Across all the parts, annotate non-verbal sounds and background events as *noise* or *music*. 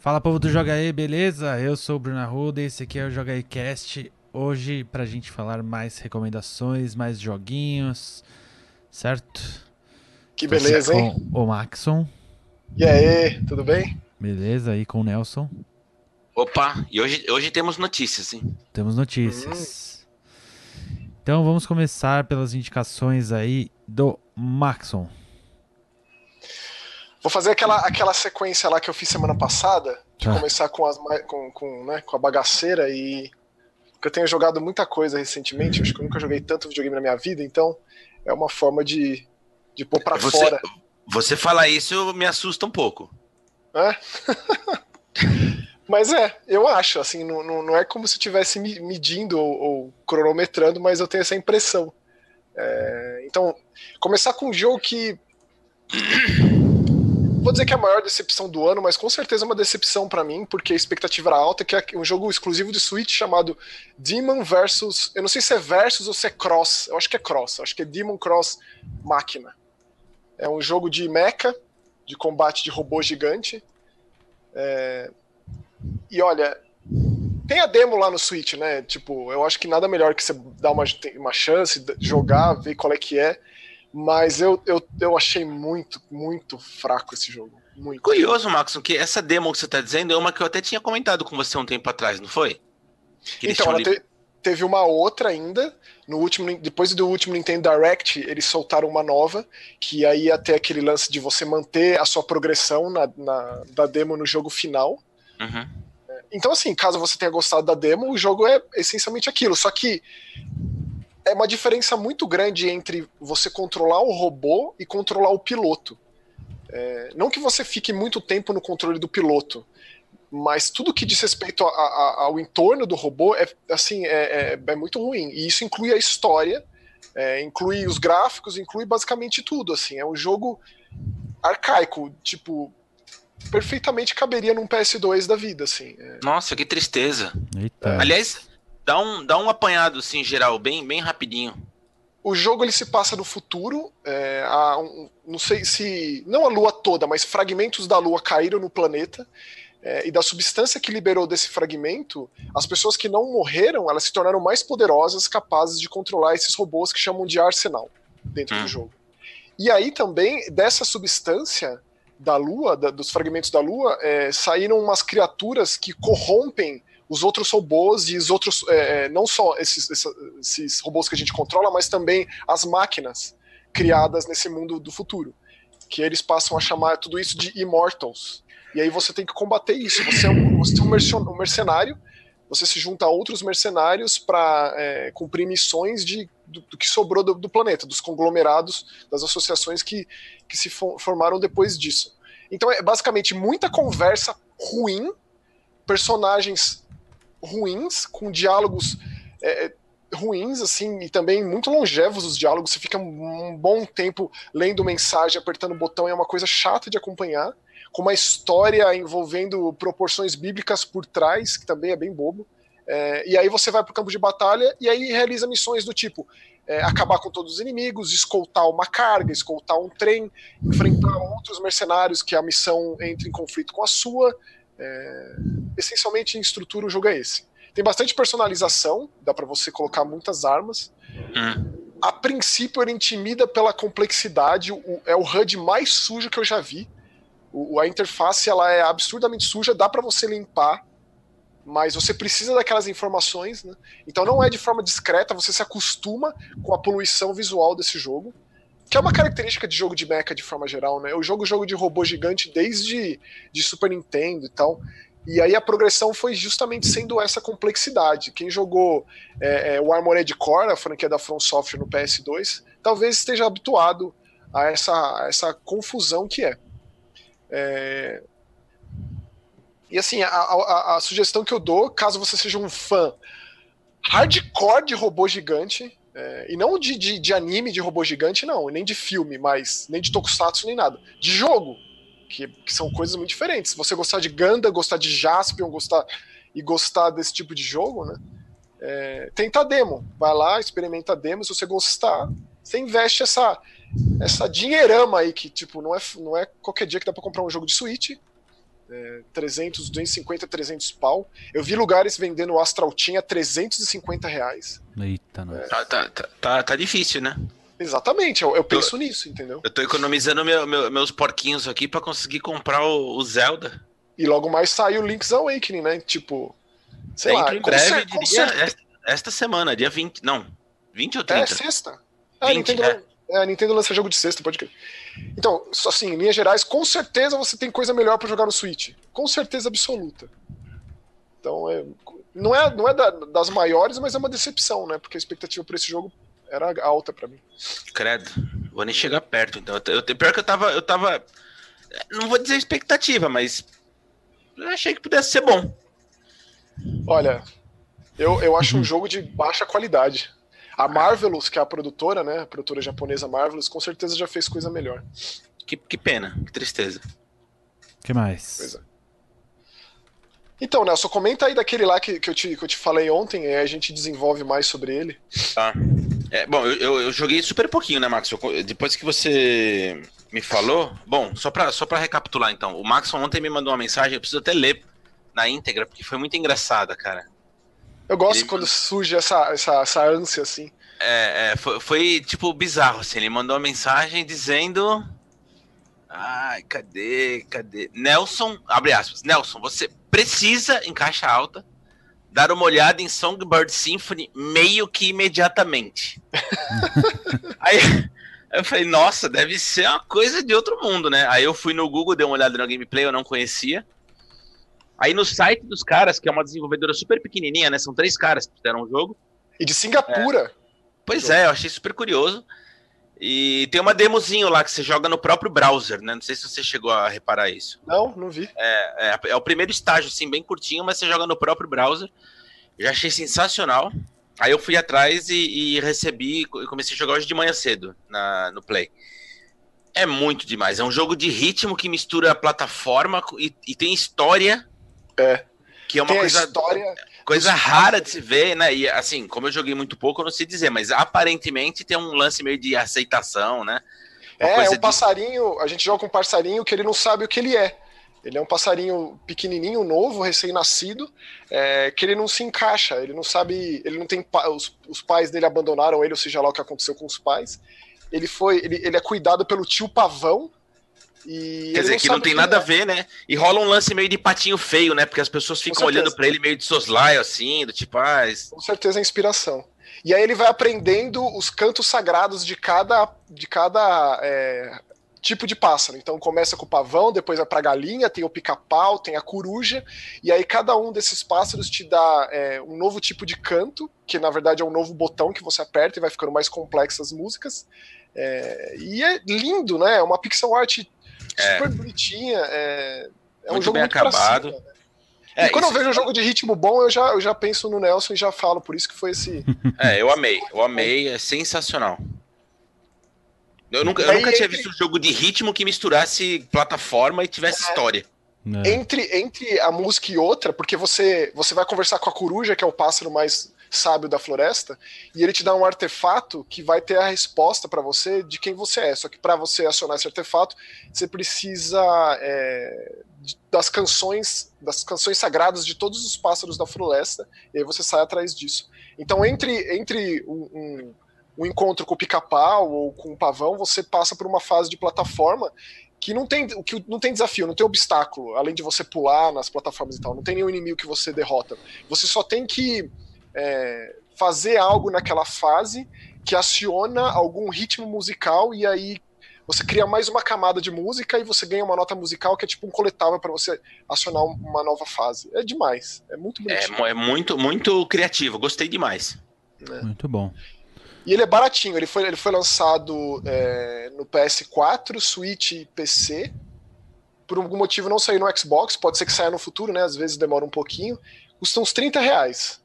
Fala povo do Joga aí, beleza? Eu sou o Bruno Arruda e esse aqui é o Joga aí Cast. Hoje pra gente falar mais recomendações, mais joguinhos, certo? Que beleza, hein? Com o Maxon. E aí, tudo bem? Beleza, aí com o Nelson. Opa, e hoje, hoje temos notícias, hein? Temos notícias. Hum. Então vamos começar pelas indicações aí do Maxon. Vou fazer aquela, aquela sequência lá que eu fiz semana passada, de ah. começar com, as, com, com, né, com a bagaceira e. Porque eu tenho jogado muita coisa recentemente, acho que eu nunca joguei tanto videogame na minha vida, então é uma forma de, de pôr pra você, fora. Você falar isso me assusta um pouco. É? *laughs* mas é, eu acho, assim, não, não, é como se estivesse medindo ou, ou, cronometrando, mas eu tenho essa impressão. É, então, começar com um jogo que vou dizer que é a maior decepção do ano, mas com certeza é uma decepção para mim, porque a expectativa era alta, que é um jogo exclusivo de Switch chamado Demon versus. Eu não sei se é versus ou se é cross. Eu acho que é cross, eu acho que é Demon Cross Máquina. É um jogo de mecha, de combate de robô gigante. É... E olha, tem a demo lá no Switch, né? Tipo, eu acho que nada melhor que você dar uma, uma chance, jogar, ver qual é que é. Mas eu, eu, eu achei muito, muito fraco esse jogo. Muito. Curioso, Max, que essa demo que você está dizendo é uma que eu até tinha comentado com você um tempo atrás, não foi? Que então, ela te, teve uma outra ainda. No último, depois do último Nintendo Direct, eles soltaram uma nova, que aí ia ter aquele lance de você manter a sua progressão na, na da demo no jogo final. Uhum. Então, assim, caso você tenha gostado da demo, o jogo é essencialmente aquilo. Só que é uma diferença muito grande entre você controlar o robô e controlar o piloto. É, não que você fique muito tempo no controle do piloto, mas tudo que diz respeito a, a, ao entorno do robô é assim é, é, é muito ruim. E isso inclui a história, é, inclui os gráficos, inclui basicamente tudo. Assim, é um jogo arcaico, tipo perfeitamente caberia num PS2 da vida, assim. É. Nossa, que tristeza. Eita. Aliás, Dá um, dá um apanhado, assim, geral, bem, bem rapidinho. O jogo ele se passa no futuro. É, um, não sei se. Não a lua toda, mas fragmentos da lua caíram no planeta. É, e da substância que liberou desse fragmento, as pessoas que não morreram, elas se tornaram mais poderosas, capazes de controlar esses robôs que chamam de arsenal dentro hum. do jogo. E aí também, dessa substância da Lua, da, dos fragmentos da Lua, é, saíram umas criaturas que corrompem os outros robôs e os outros, é, é não só esses, esses robôs que a gente controla, mas também as máquinas criadas nesse mundo do futuro. Que eles passam a chamar tudo isso de Immortals. E aí você tem que combater isso. Você é um, você é um mercenário, você se junta a outros mercenários para é, cumprir missões de, do, do que sobrou do, do, planeta, dos conglomerados, das associações que, que se formaram depois disso. Então é basicamente muita conversa ruim, personagens ruins, com diálogos é, é, ruins, assim, e também muito longevos os diálogos. Você fica um bom tempo lendo mensagem, apertando o botão, é uma coisa chata de acompanhar. Com uma história envolvendo proporções bíblicas por trás, que também é bem bobo. É, e aí você vai para o campo de batalha e aí realiza missões do tipo é, acabar com todos os inimigos, escoltar uma carga, escoltar um trem, enfrentar outros mercenários que a missão entra em conflito com a sua, é, essencialmente em estrutura o jogo é esse. Tem bastante personalização, dá para você colocar muitas armas. Hum. A princípio ele intimida pela complexidade, o, é o HUD mais sujo que eu já vi. O, a interface ela é absurdamente suja, dá para você limpar, mas você precisa daquelas informações, né? Então não é de forma discreta, você se acostuma com a poluição visual desse jogo que é uma característica de jogo de mecha de forma geral, né? Eu jogo jogo de robô gigante desde de Super Nintendo e tal. E aí a progressão foi justamente sendo essa complexidade. Quem jogou é, é, o Armored Core, a franquia da From Software no PS2, talvez esteja habituado a essa, a essa confusão que é. é... E assim, a, a, a, sugestão que eu dou, caso você seja um fã hardcore de robô gigante, é, e não de, de, de, anime de robô gigante, não, nem de filme, mas nem de tokusatsu, nem nada. De jogo, que, que são coisas muito diferentes. Você gostar de Ganda, gostar de Jaspion, gostar e gostar desse tipo de jogo, né? É, tenta demo. Vai lá, experimenta demo. Se você gostar, você investe essa, essa dinheirama aí, que tipo, não é, não é qualquer dia que dá pra comprar um jogo de Switch. É, 300, 250, 300 pau. Eu vi lugares vendendo o Astral Team a 350 reais. Eita, não. Tá, tá, tá, tá, tá difícil, né? Exatamente, eu, eu penso nisso, entendeu? Eu tô economizando meu- meu- meus porquinhos aqui pra conseguir comprar o, o Zelda. E logo mais sai o Link's Awakening, né? Tipo, sei lá, Dentro em com breve, diria, esta, esta semana, dia 20. Não, 20 ou É 30? sexta. É, a 20, Nintendo, é. É, a Nintendo lança jogo de sexta, pode crer. Então, assim, em linhas gerais, com certeza você tem coisa melhor pra jogar no Switch. Com certeza absoluta. Então, é, não é, não é da- das maiores, mas é uma decepção, né? Porque a expectativa pra esse jogo era alta pra mim. Credo. Vou nem chegar perto, então. Eu, eu, pior que eu tava. Eu tava. Não vou dizer expectativa, mas. Eu achei que pudesse ser bom. Olha, eu, eu acho um *laughs* jogo de baixa qualidade. A Marvelous, que é a produtora, né? A produtora japonesa Marvelous, com certeza já fez coisa melhor. Que, que pena, que tristeza. O que mais? Pois é. Então, Nelson, comenta aí daquele lá que, que, eu, te, que eu te falei ontem, aí a gente desenvolve mais sobre ele. Tá. É, bom, eu, eu, eu joguei super pouquinho, né, Max? Eu- depois que você me falou. Bom, só pra, só pra recapitular então. O Max ontem me mandou uma mensagem, eu preciso até ler na íntegra, porque foi muito engraçada, cara. Eu gosto Ele- quando surge essa, essa, essa ânsia, assim. É, é, foi, foi, tipo bizarro, assim. Ele mandou uma mensagem dizendo. Ai, cadê? Cadê? Nelson, abre aspas. Nelson, você precisa, em caixa alta, dar uma olhada em Songbird Symphony meio que imediatamente. *laughs* Aí eu falei, nossa, deve ser uma coisa de outro mundo, né? Aí eu fui no Google, dei uma olhada no gameplay, eu não conhecia. Aí no site dos caras, que é uma desenvolvedora super pequenininha, né? São três caras que fizeram o jogo. E de Singapura. Pois é, eu achei super curioso. E tem uma demozinho lá que você joga no próprio browser, né? Não sei se você chegou a reparar isso. Não, não vi. É, é o primeiro estágio, assim, bem curtinho, mas você joga no próprio browser. Eu já achei sensacional. Aí eu fui atrás e, e recebi, e comecei a jogar hoje de manhã cedo na, no Play. É muito demais. É um jogo de ritmo que mistura plataforma e, e tem história. É. Que é uma Tem coisa história. coisa rara de se ver, né? E assim, como eu joguei muito pouco, eu não sei dizer, mas aparentemente tem um lance meio de aceitação, né? Uma É, é um de- passarinho. A gente joga com um passarinho que ele não sabe o que ele é. Ele é um passarinho pequenininho, novo, recém-nascido, é, que ele não se encaixa. Ele não sabe. Ele não tem. Os, os pais dele abandonaram ele, ou seja lá o que aconteceu com os pais. Ele foi. Ele, ele é cuidado pelo tio pavão. E Quer dizer, que não tem nada a ele ver, né? E rola um lance meio de patinho feio, né? Porque as pessoas ficam olhando pra ele meio de soslaio, assim, do tipo, ah, é. Com certeza é inspiração. E aí ele vai aprendendo os cantos sagrados de cada, de cada é, tipo de pássaro. Então começa com o pavão, depois vai pra galinha, tem o pica-pau, tem a coruja, e aí cada um desses pássaros te dá é, um novo tipo de canto, que na verdade é um novo botão que você aperta e vai ficando mais complexas as músicas. É, e é lindo, né? É uma pixel art É. super bonitinha. É, é um jogo bem muito pra acabado. cima, né? É, e quando eu vejo um jogo de ritmo bom, eu já, eu já penso no Nelson e já falo, por isso que foi esse. *laughs* É, eu amei, eu amei, é sensacional. Eu nunca, eu aí, nunca tinha entre- visto um jogo de ritmo que misturasse plataforma e tivesse história. É. entre, entre a música e outra, porque você, você vai conversar com a coruja, que é o pássaro mais sábio da floresta, e ele te dá um artefato que vai ter a resposta pra você de quem você é. Só que pra você acionar esse artefato, você precisa é, das canções, das canções sagradas de todos os pássaros da floresta, e aí você sai atrás disso. Então, entre, entre um, um, um encontro com o pica-pau ou com o pavão, você passa por uma fase de plataforma que não tem que não tem desafio, não tem obstáculo, além de você pular nas plataformas e tal, não tem nenhum inimigo que você derrota. Você só tem que é, fazer algo naquela fase que aciona algum ritmo musical e aí você cria mais uma camada de música e você ganha uma nota musical que é tipo um coletável para você acionar um- uma nova fase. É demais, é muito É, bonitinho. mu- é muito, muito criativo, gostei demais. Muito bom. E ele é baratinho, ele foi, ele foi lançado é, no PS4, Switch e PC. Por algum motivo não saiu no Xbox, pode ser que saia no futuro, né? Às vezes demora um pouquinho. Custa uns 30 reais.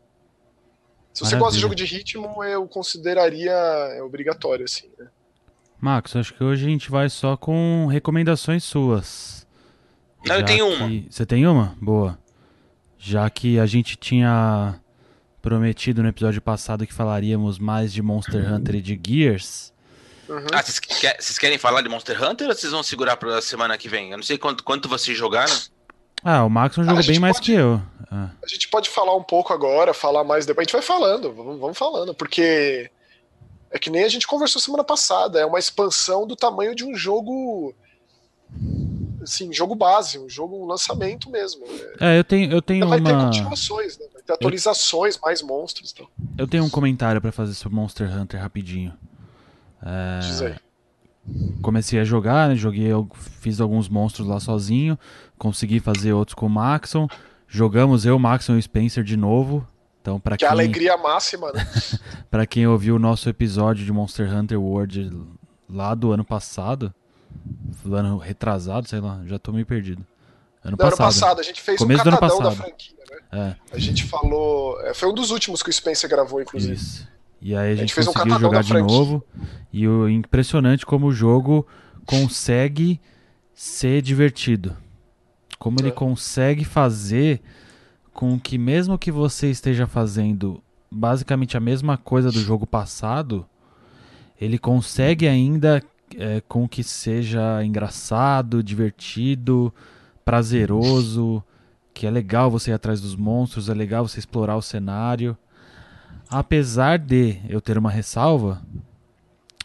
Se você Maravilha. gosta de jogo de ritmo, eu consideraria é, obrigatório, assim. Né? Max, acho que hoje a gente vai só com recomendações suas. Não, eu tenho uma. que- Você tem uma? Boa. Já que a gente tinha prometido no episódio passado que falaríamos mais de Monster Hunter e de Gears. Uhum. Ah, vocês querem falar de Monster Hunter ou vocês vão segurar pra semana que vem? Eu não sei quanto, quanto vocês jogaram. Ah, o Maxon jogou bem mais pode, que eu. Ah. A gente pode falar um pouco agora, falar mais depois. A gente vai falando, vamos, vamos falando, porque é que nem a gente conversou semana passada, é uma expansão do tamanho de um jogo assim, jogo base, um jogo um lançamento mesmo. É, eu tenho, eu tenho vai uma... ter continuações, né? Vai ter atualizações, eu... mais monstros. Então. Eu tenho um comentário para fazer sobre Monster Hunter rapidinho. É... Diz aí. Comecei a jogar, né? Joguei, eu fiz alguns monstros lá sozinho, consegui fazer outros com o Maxon. Jogamos eu, Maxon e Spencer de novo. Então, para que quem... alegria máxima, né? *laughs* para quem ouviu o nosso episódio de Monster Hunter World lá do ano passado, do ano retrasado, sei lá, já tô meio perdido. Ano, passado. ano passado, a gente fez Começo um catadão da franquia, né? É. A gente falou. É, foi um dos últimos que o Spencer gravou, inclusive. Isso. E aí a gente, a gente fez conseguiu um jogar de novo. E o impressionante como o jogo consegue ser divertido. Como é. ele consegue fazer com que mesmo que você esteja fazendo basicamente a mesma coisa do jogo passado, ele consegue ainda é, com que seja engraçado, divertido, prazeroso, que é legal você ir atrás dos monstros, é legal você explorar o cenário. Apesar de eu ter uma ressalva,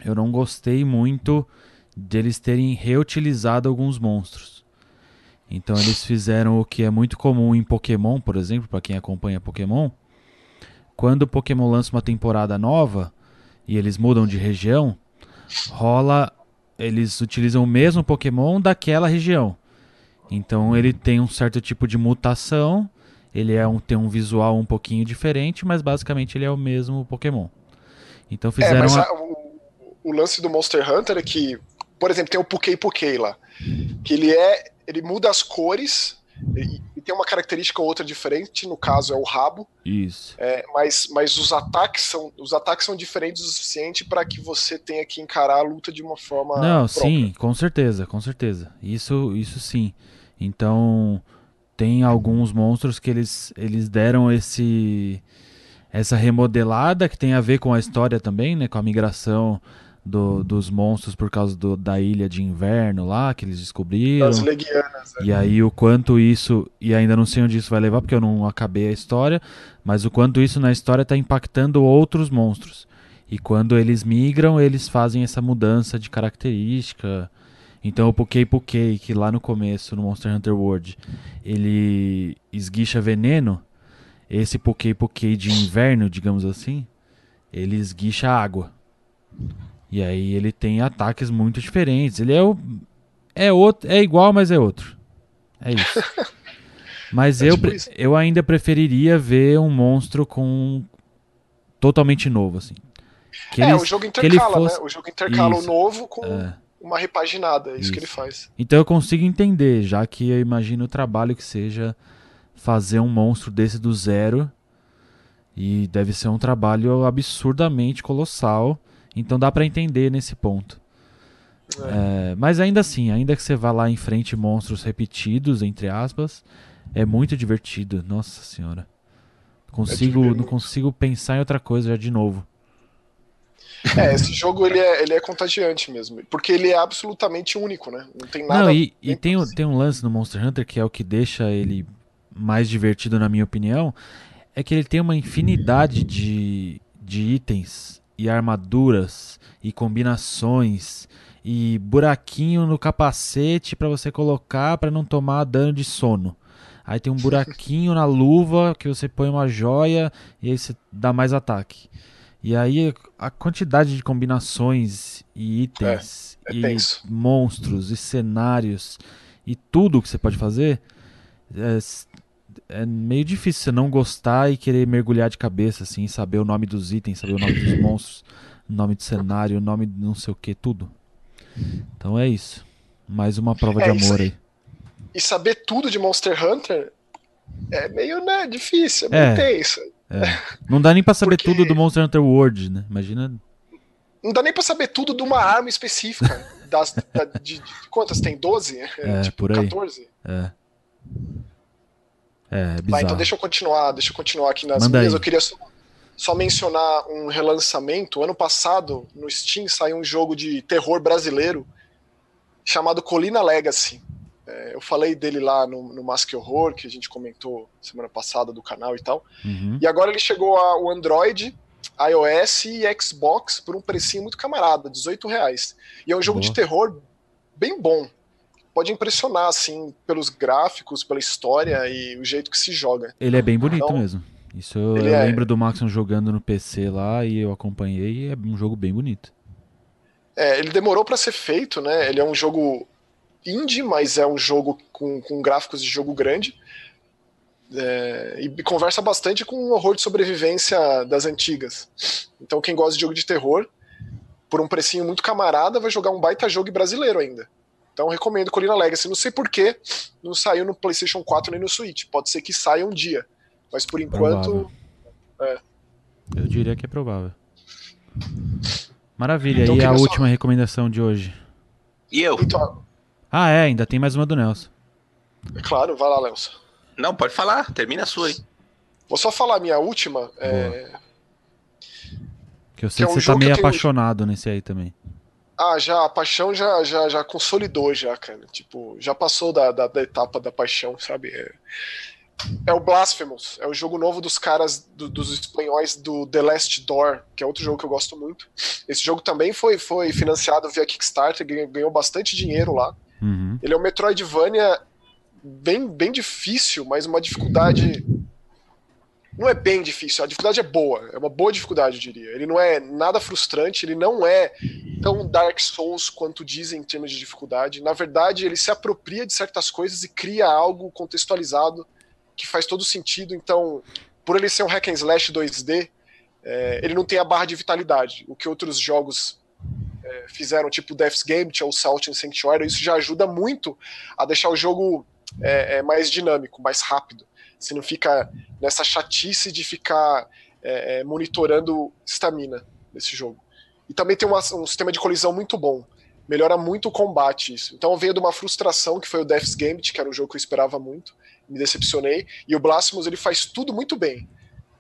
eu não gostei muito deles terem reutilizado alguns monstros. Então eles fizeram o que é muito comum em Pokémon, por exemplo, para quem acompanha Pokémon. Quando o Pokémon lança uma temporada nova e eles mudam de região, rola eles utilizam o mesmo Pokémon daquela região. Então ele tem um certo tipo de mutação, ele é um, tem um visual um pouquinho diferente, mas basicamente ele é o mesmo Pokémon. Então é, fizeram. É, mas a, o, o, lance do Monster Hunter é que, por exemplo, tem o Pukei Pukei lá. Que ele é. Ele muda as cores e, e, tem uma característica ou outra diferente, no caso é o rabo. Isso. É, mas, mas os ataques são os ataques são diferentes o suficiente para que você tenha que encarar a luta de uma forma. Não, própria. sim, com certeza, com certeza. Isso, isso sim. Então tem alguns monstros que eles, eles deram esse essa remodelada que tem a ver com a história também, né, com a migração do, dos monstros por causa do, da ilha de inverno lá que eles descobriram. Leguianas. É. E aí o quanto isso e ainda não sei onde isso vai levar porque eu não acabei a história, mas o quanto isso na história está impactando outros monstros. E quando eles migram, eles fazem essa mudança de característica. Então o Pukei Pukei, que lá no começo, no Monster Hunter World, ele esguicha veneno, esse Pukei Pukei de inverno, digamos assim, ele esguicha água. E aí ele tem ataques muito diferentes. Ele é o é outro, é igual, mas é outro. É isso. *laughs* Mas é eu, tipo eu ainda preferiria ver um monstro com totalmente novo assim. Que é, o jogo intercala, fosse... né? O jogo intercala isso. o novo com é. uma repaginada, é isso, isso, que ele faz. Então eu consigo entender, já que eu imagino o trabalho que seja fazer um monstro desse do zero. E deve ser um trabalho absurdamente colossal. Então dá para entender nesse ponto. É. É, mas ainda assim, ainda que você vá lá em frente monstros repetidos, entre aspas, é muito divertido. Nossa senhora. Consigo, é não consigo pensar em outra coisa já de novo. É, esse jogo ele é, ele é contagiante mesmo. Porque ele é absolutamente único, né? Não tem nada. Não, e, e tem, um, tem um lance no Monster Hunter que é o que deixa ele mais divertido, na minha opinião. É que ele tem uma infinidade de, de itens e armaduras e combinações e buraquinho no capacete para você colocar para não tomar dano de sono. Aí tem um *laughs* buraquinho na luva que você põe uma joia e aí você dá mais ataque. E aí a quantidade de combinações e itens é, é e tenso. monstros e cenários e tudo que você pode fazer é, é meio difícil você não gostar e querer mergulhar de cabeça, assim, saber o nome dos itens, saber o nome dos *coughs* monstros, o nome do cenário, o nome de não sei o que, tudo. Então é isso. Mais uma prova é, de amor aí. E saber tudo de Monster Hunter é meio, né, difícil, é meio é, tenso. É. Não dá nem pra saber Porque... tudo do Monster Hunter World, né? Imagina. Não dá nem pra saber tudo de uma arma específica. Das, da, de, de, quantas tem? 12? É, tipo, por aí. 14? É. É, é Vai, então deixa eu continuar, deixa eu continuar aqui nas Manda minhas. Aí. Eu queria só, só, mencionar um relançamento. Ano passado, no Steam, saiu um jogo de terror brasileiro chamado Colina Legacy. É, eu falei dele lá no, no Mask Horror, que a gente comentou semana passada do canal e tal. Uhum. E agora ele chegou ao Android, iOS e Xbox por um precinho muito camarada, 18 reais. E é um jogo Boa. de terror bem bom. Pode impressionar, assim, pelos gráficos, pela história e o jeito que se joga. Ele é bem bonito Então, mesmo. Isso eu é- lembro do Maxon jogando no PC lá e eu acompanhei e é um jogo bem bonito. É, ele demorou para ser feito, né? Ele é um jogo indie, mas é um jogo com, com gráficos de jogo grande. É, e conversa bastante com o horror de sobrevivência das antigas. Então, quem gosta de jogo de terror, por um precinho muito camarada, vai jogar um baita jogo brasileiro ainda. Então, recomendo Colina Legacy. Não sei por que não saiu no PlayStation 4 nem no Switch. Pode ser que saia um dia. Mas por enquanto. Provável. Eu diria que é provável. Maravilha. Então, e a queria só- última recomendação de hoje? E eu? Então, Ah, é, ainda tem mais uma do Nelson. é claro, vai lá, Léo. Não, pode falar. Termina a sua aí. Vou só falar a minha última. é, Que eu sei Que que, é um você tá meio eu tenho- apaixonado nesse aí também. Ah, já, a paixão já, já, já consolidou, já, cara. Tipo, já passou da, da, da etapa da paixão, sabe? É, é o Blasphemous. É o jogo novo dos caras, do- dos espanhóis do The Last Door, que é outro jogo que eu gosto muito. Esse jogo também foi, foi financiado via Kickstarter, ganhou, bastante dinheiro lá. Uhum. Ele é um Metroidvania bem, bem difícil, mas uma dificuldade. Não é bem difícil, a dificuldade é boa, é uma boa dificuldade, eu diria. Ele não é nada frustrante, ele não é tão Dark Souls quanto dizem em termos de dificuldade. Na verdade, ele se apropria de certas coisas e cria algo contextualizado que faz todo sentido. Então, por ele ser um hack and slash 2D, é, ele não tem a barra de vitalidade, o que outros jogos é, fizeram, tipo Death's Gambit ou Salt and Sanctuary, isso já ajuda muito a deixar o jogo é, é, mais dinâmico, mais rápido. Você não fica nessa chatice de ficar é, é, monitorando estamina nesse jogo. E também tem uma- um sistema de colisão muito bom. Melhora muito o combate isso. Então veio de uma frustração que foi o Death's Gambit, que era um jogo que eu esperava muito, me decepcionei. E o Blasphemous ele faz tudo muito bem.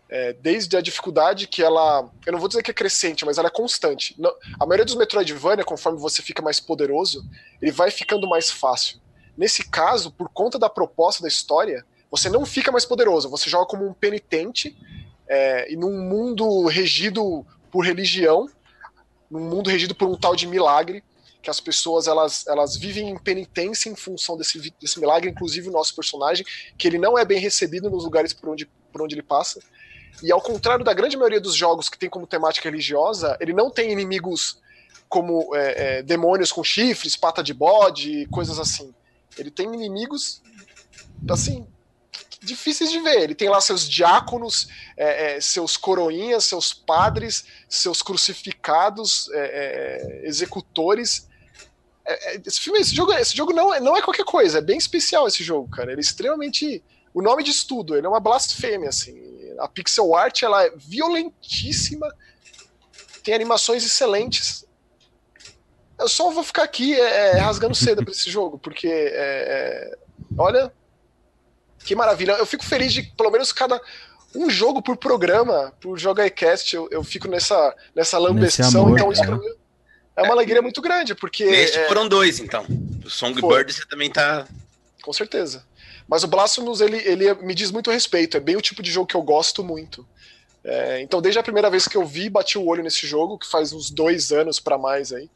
É, desde a dificuldade que ela. Eu não vou dizer que é crescente, mas ela é constante. Não- a maioria dos Metroidvania, conforme você fica mais poderoso, ele vai ficando mais fácil. Nesse caso, por conta da proposta da história, você não fica mais poderoso, você joga como um penitente é, e num mundo regido por religião, num mundo regido por um tal de milagre, que as pessoas elas, elas vivem em penitência em função desse, desse milagre, inclusive o nosso personagem, que ele não é bem recebido nos lugares por onde, por onde ele passa. E ao contrário da grande maioria dos jogos que tem como temática religiosa, ele não tem inimigos como é, é, demônios com chifres, pata de bode, coisas assim. Ele tem inimigos, assim, difíceis de ver. Ele tem lá seus diáconos, é, é, seus coroinhas, seus padres, seus crucificados, é, é, executores. É, é, esse, filme, esse jogo, esse jogo não, não é qualquer coisa, é bem especial esse jogo, cara. Ele é extremamente. O nome diz tudo, ele é uma blasfêmia, assim. A pixel art ela é violentíssima, tem animações excelentes. Eu só vou ficar aqui é, rasgando seda pra esse jogo, porque é, é, olha, que maravilha. Eu fico feliz de, pelo menos, cada um jogo por programa, por Joga iCast, eu, eu fico nessa, nessa lambeção. amor, então, isso é. pra mim é uma alegria muito grande, porque. Neste é, foram dois, então. O Songbird você também tá. Com certeza. Mas o Blasphemous, ele, ele me diz muito respeito. É bem o tipo de jogo que eu gosto muito. É, então, desde a primeira vez que eu vi, bati o olho nesse jogo, que faz uns dois anos pra mais aí.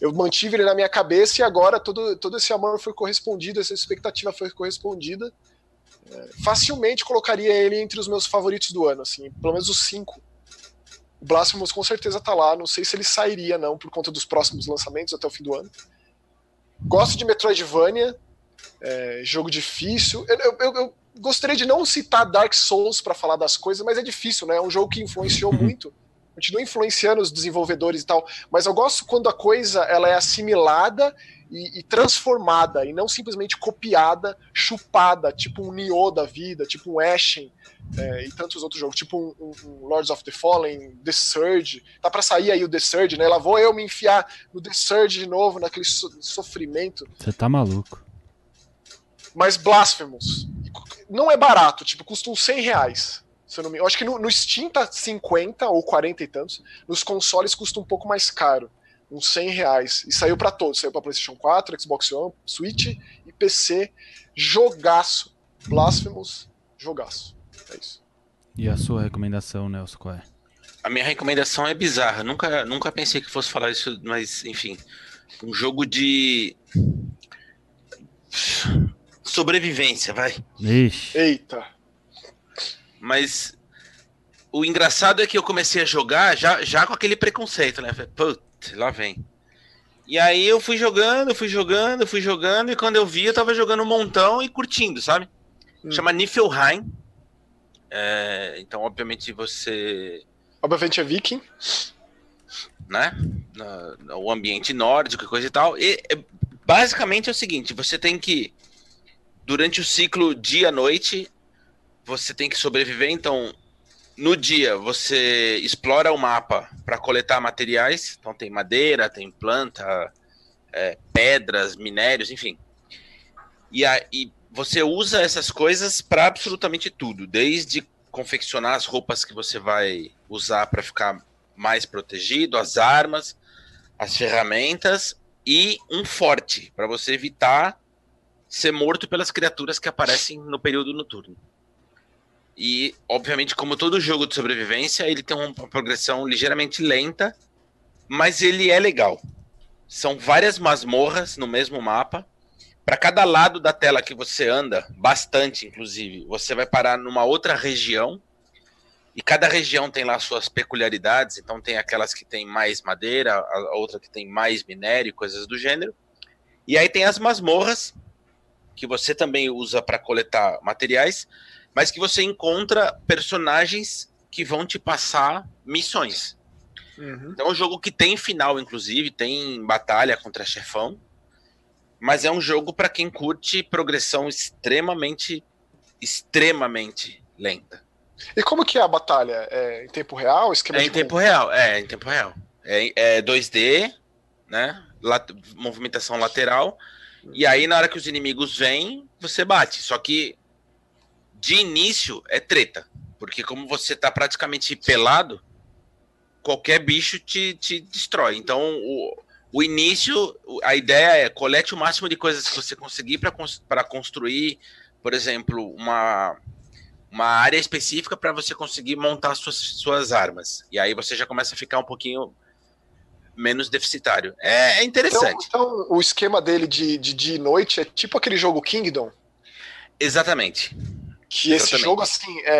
Eu mantive ele na minha cabeça e agora todo, todo esse amor foi correspondido, essa expectativa foi correspondida. Facilmente colocaria ele entre os meus favoritos do ano, assim, pelo menos os cinco. O Blasphemous com certeza tá lá. Não sei se ele sairia, não, por conta dos próximos lançamentos até o fim do ano. Gosto de Metroidvania, é, jogo difícil. Eu, eu- eu- eu gostaria de não citar Dark Souls para falar das coisas, mas é difícil, né? É um jogo que influenciou muito. Continua influenciando os desenvolvedores e tal. Mas eu gosto quando a coisa ela é assimilada e, e transformada, e não simplesmente copiada, chupada, tipo um Nioh da vida, tipo um Ashen. é, e tantos outros jogos, tipo um, um- Lords of the Fallen, The Surge. Tá pra sair aí o The Surge, né? Lá vou eu me enfiar no The Surge de novo, naquele so- sofrimento Você tá maluco. mas Blasphemous. Não é barato, tipo, custa uns 100 reais. Se eu, não me... eu acho que no, no Steam tá 50 ou 40 e tantos. Nos consoles custa um pouco mais caro. Uns 100 reais. E saiu para todos. Saiu para PlayStation 4, Xbox One, Switch e PC. Jogaço. Blasphemous, jogaço. É isso. E a sua recomendação, Nelson, qual é? A minha recomendação é bizarra. Nunca, nunca pensei que fosse falar isso, mas enfim. Um jogo de. Sobrevivência, vai. Ixi. Eita. Mas o engraçado é que eu comecei a jogar já, já com aquele preconceito, né? Putz, lá vem. E aí eu fui jogando, fui jogando, fui jogando, e quando eu vi, eu tava jogando um montão e curtindo, sabe? Hum. Chama Niflheim. É, então, obviamente, você. Obviamente é viking. Né? O ambiente nórdico e coisa e tal. E é, basicamente é o seguinte: você tem que, durante o ciclo dia-noite, você tem que sobreviver. Então, no dia, você explora o mapa para coletar materiais. Então, tem madeira, tem planta, é, pedras, minérios, enfim. E, aí você usa essas coisas para absolutamente tudo, desde confeccionar as roupas que você vai usar para ficar mais protegido, as armas, as ferramentas e um forte para você evitar ser morto pelas criaturas que aparecem no período noturno. E, obviamente, como todo jogo de sobrevivência, ele tem uma progressão ligeiramente lenta, mas ele é legal. São várias masmorras no mesmo mapa. Para cada lado da tela que você anda, bastante inclusive, você vai parar numa outra região. E cada região tem lá suas peculiaridades. Então, tem aquelas que tem mais madeira, a outra que tem mais minério, coisas do gênero. E aí tem as masmorras, que você também usa para coletar materiais mas que você encontra personagens que vão te passar missões. Uhum. Então é um jogo que tem final, inclusive, tem batalha contra chefão, mas é um jogo para quem curte progressão extremamente, extremamente lenta. E como que é a batalha? É em tempo real? Esquema é em tempo real, é em tempo real. É, é 2D, né? Lat movimentação lateral. E aí, na hora que os inimigos vêm, você bate. Só que de início é treta. Porque como você tá praticamente pelado, qualquer bicho te, te destrói. Então, o, o início, a ideia é colete o máximo de coisas que você conseguir para construir, por exemplo, uma, uma área específica para você conseguir montar suas, suas armas. E aí você já começa a ficar um pouquinho menos deficitário. É, é interessante. Então, então, o esquema dele de, de dia e noite é tipo aquele jogo Kingdom? Exatamente. Que Exatamente. esse jogo, assim, é,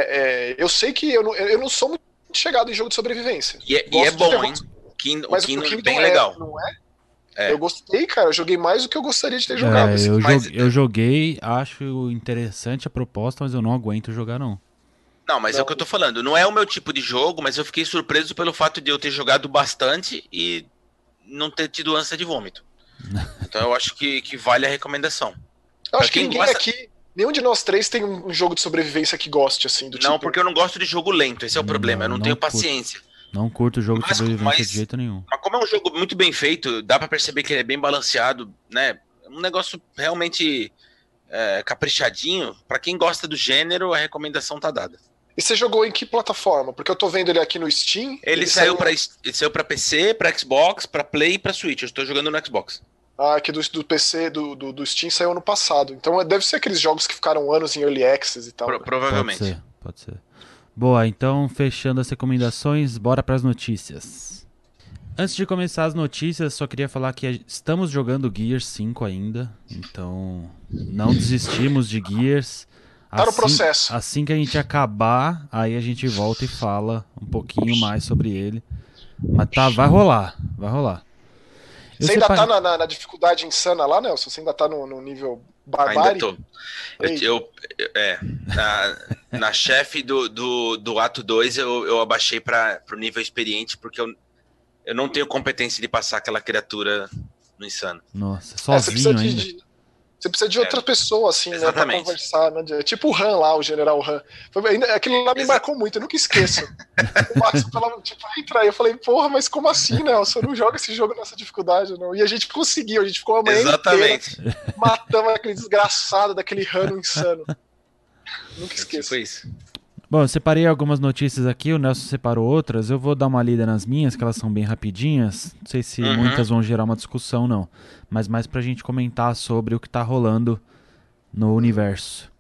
é, eu sei que eu não, eu não sou muito chegado em jogo de sobrevivência. E é, e é bom, hein? Kingdom, mas o Kingdom, é bem é, legal. Não é? É. Eu gostei, cara. Eu joguei mais do que eu gostaria de ter jogado. É, assim. eu, mas... eu, joguei, acho interessante a proposta, mas eu não aguento jogar, não. Não, mas não. é o que eu tô falando. Não é o meu tipo de jogo, mas eu fiquei surpreso pelo fato de eu ter jogado bastante e não ter tido ânsia de vômito. *laughs* então eu acho que, que vale a recomendação. Eu pra acho que ninguém gosta... aqui Nenhum de nós três tem um jogo de sobrevivência que goste, assim, do Não, tipo... porque eu não gosto de jogo lento, esse é o não, problema, eu não, não tenho curto. paciência. Não curto o jogo mas, de sobrevivência mas, de jeito nenhum. Mas como é um jogo muito bem feito, dá para perceber que ele é bem balanceado, né? Um negócio realmente é, caprichadinho. para quem gosta do gênero, a recomendação tá dada. E você jogou em que plataforma? Porque eu tô vendo ele aqui no Steam. Ele, ele saiu, saiu... para ele saiu para PC, para Xbox, para Play e para Switch. Eu estou jogando no Xbox. Ah, que do, do PC, do, do, do, Steam saiu ano passado. Então deve ser aqueles jogos que ficaram anos em Early Access e tal. Pro, né? provavelmente. Pode ser, pode ser. Boa, então fechando as recomendações, bora para as notícias. Antes de começar as notícias, só queria falar que estamos jogando Gears 5 ainda, então não desistimos de Gears. Tá assim, no processo. Assim que a gente acabar, aí a gente volta e fala um pouquinho mais sobre ele. Mas tá, vai rolar, vai rolar. Você ainda tá na, na, na, dificuldade insana lá, Nelson? Você ainda tá no, no nível barbárie? Ainda tô. Eu, eu, é, na, na chefe do, do, do ato 2 eu, eu abaixei para o nível experiente, porque eu, eu não tenho competência de passar aquela criatura no insano. Nossa, sozinho é, ainda. De, você precisa de outra é, pessoa, assim, exatamente. né, pra conversar, né? É tipo o Han lá, o General Han. Foi, aquilo lá me Exato. marcou muito, eu nunca esqueço. o Max *laughs* falava, tipo, entra aí. Eu falei, porra, mas como assim, Nelson? Não joga esse jogo nessa dificuldade, não. E a gente conseguiu, a gente ficou a manhã Exatamente. inteira matando aquele desgraçado daquele Han insano. *laughs* Nunca é tipo esqueço. Foi isso. Bom, eu separei algumas notícias aqui, o Nelson separou outras. Eu vou dar uma lida nas minhas, que elas são bem rapidinhas. Não sei se Uhum. muitas vão gerar uma discussão, não. Mas mais pra gente comentar sobre o que tá rolando no universo.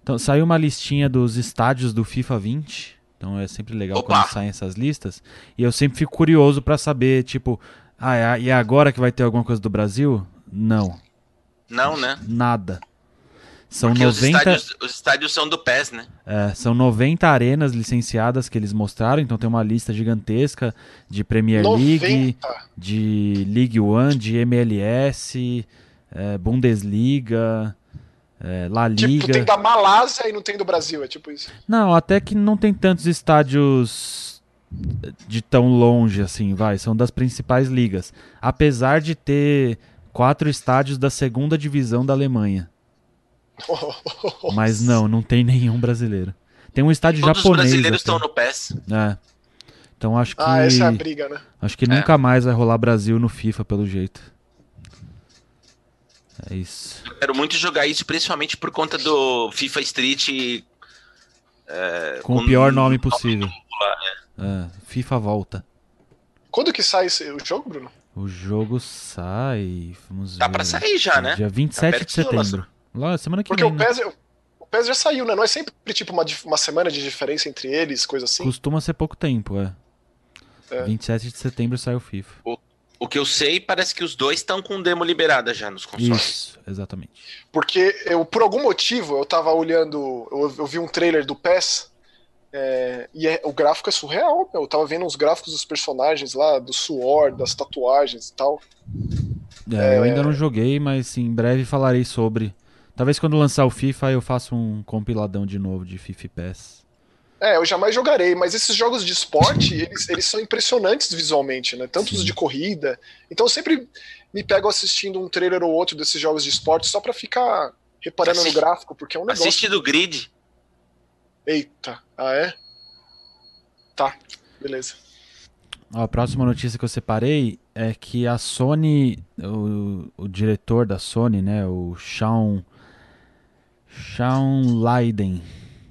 Então, saiu uma listinha dos estádios do FIFA 20. Então é sempre legal Opa! quando saem essas listas. E eu sempre fico curioso pra saber, tipo, ah, é- e é agora que vai ter alguma coisa do Brasil? Não, Não, né? nada. São Porque os 90. estádios, os estádios são do PES, né? É, são 90 arenas licenciadas que eles mostraram, então tem uma lista gigantesca de Premier League, 90. de League One, de MLS, é, Bundesliga, é, La Tipo, Liga. tem da Malásia e não tem do Brasil, é tipo isso. Não, até que não tem tantos estádios de tão longe assim, vai. São das principais ligas. Apesar de ter quatro estádios da segunda divisão da Alemanha. Mas não, não tem nenhum brasileiro. Tem um estádio Todos os japonês. brasileiros até. estão no PES. É. Então acho que Ah, essa é a briga, né? acho que nunca mais vai rolar Brasil no FIFA pelo jeito. É isso. Quero muito jogar isso, principalmente por conta do FIFA Street. é, Com o pior nome possível. É, FIFA volta. Quando que sai esse, o jogo, Bruno? O jogo sai, vamos ver. Dá pra sair já, né? Dia 27 de pertinho, setembro. Lá, semana que Porque vem. o né? PES, o PES já saiu, né? Não é sempre tipo uma, uma semana de diferença entre eles, coisa assim. Costuma ser pouco tempo, é. É. 27 de setembro sai o FIFA. O que eu sei, parece que os dois estão com demo liberada já nos consoles. Isso, exatamente. Porque eu, por algum motivo, eu tava olhando, eu, eu vi um trailer do PES, é, e é- o gráfico é surreal, meu. Eu tava vendo os gráficos dos personagens lá, do suor, das tatuagens e tal. É, Eu ainda não joguei, mas em breve falarei sobre. Talvez quando lançar o FIFA eu faça um compiladão de novo de FIFA e PES. É, eu jamais jogarei, mas esses jogos de esporte, *laughs* eles, eles são impressionantes visualmente, né? Tanto os de corrida. Então eu sempre me pego assistindo um trailer ou outro desses jogos de esporte só pra ficar reparando Assiste- no gráfico, porque é um negócio. Assiste do grid. Eita, ah é? Tá, beleza. Ó, a próxima notícia que eu separei é que a Sony, o, o diretor da Sony, né, o Sean, Sean Leiden,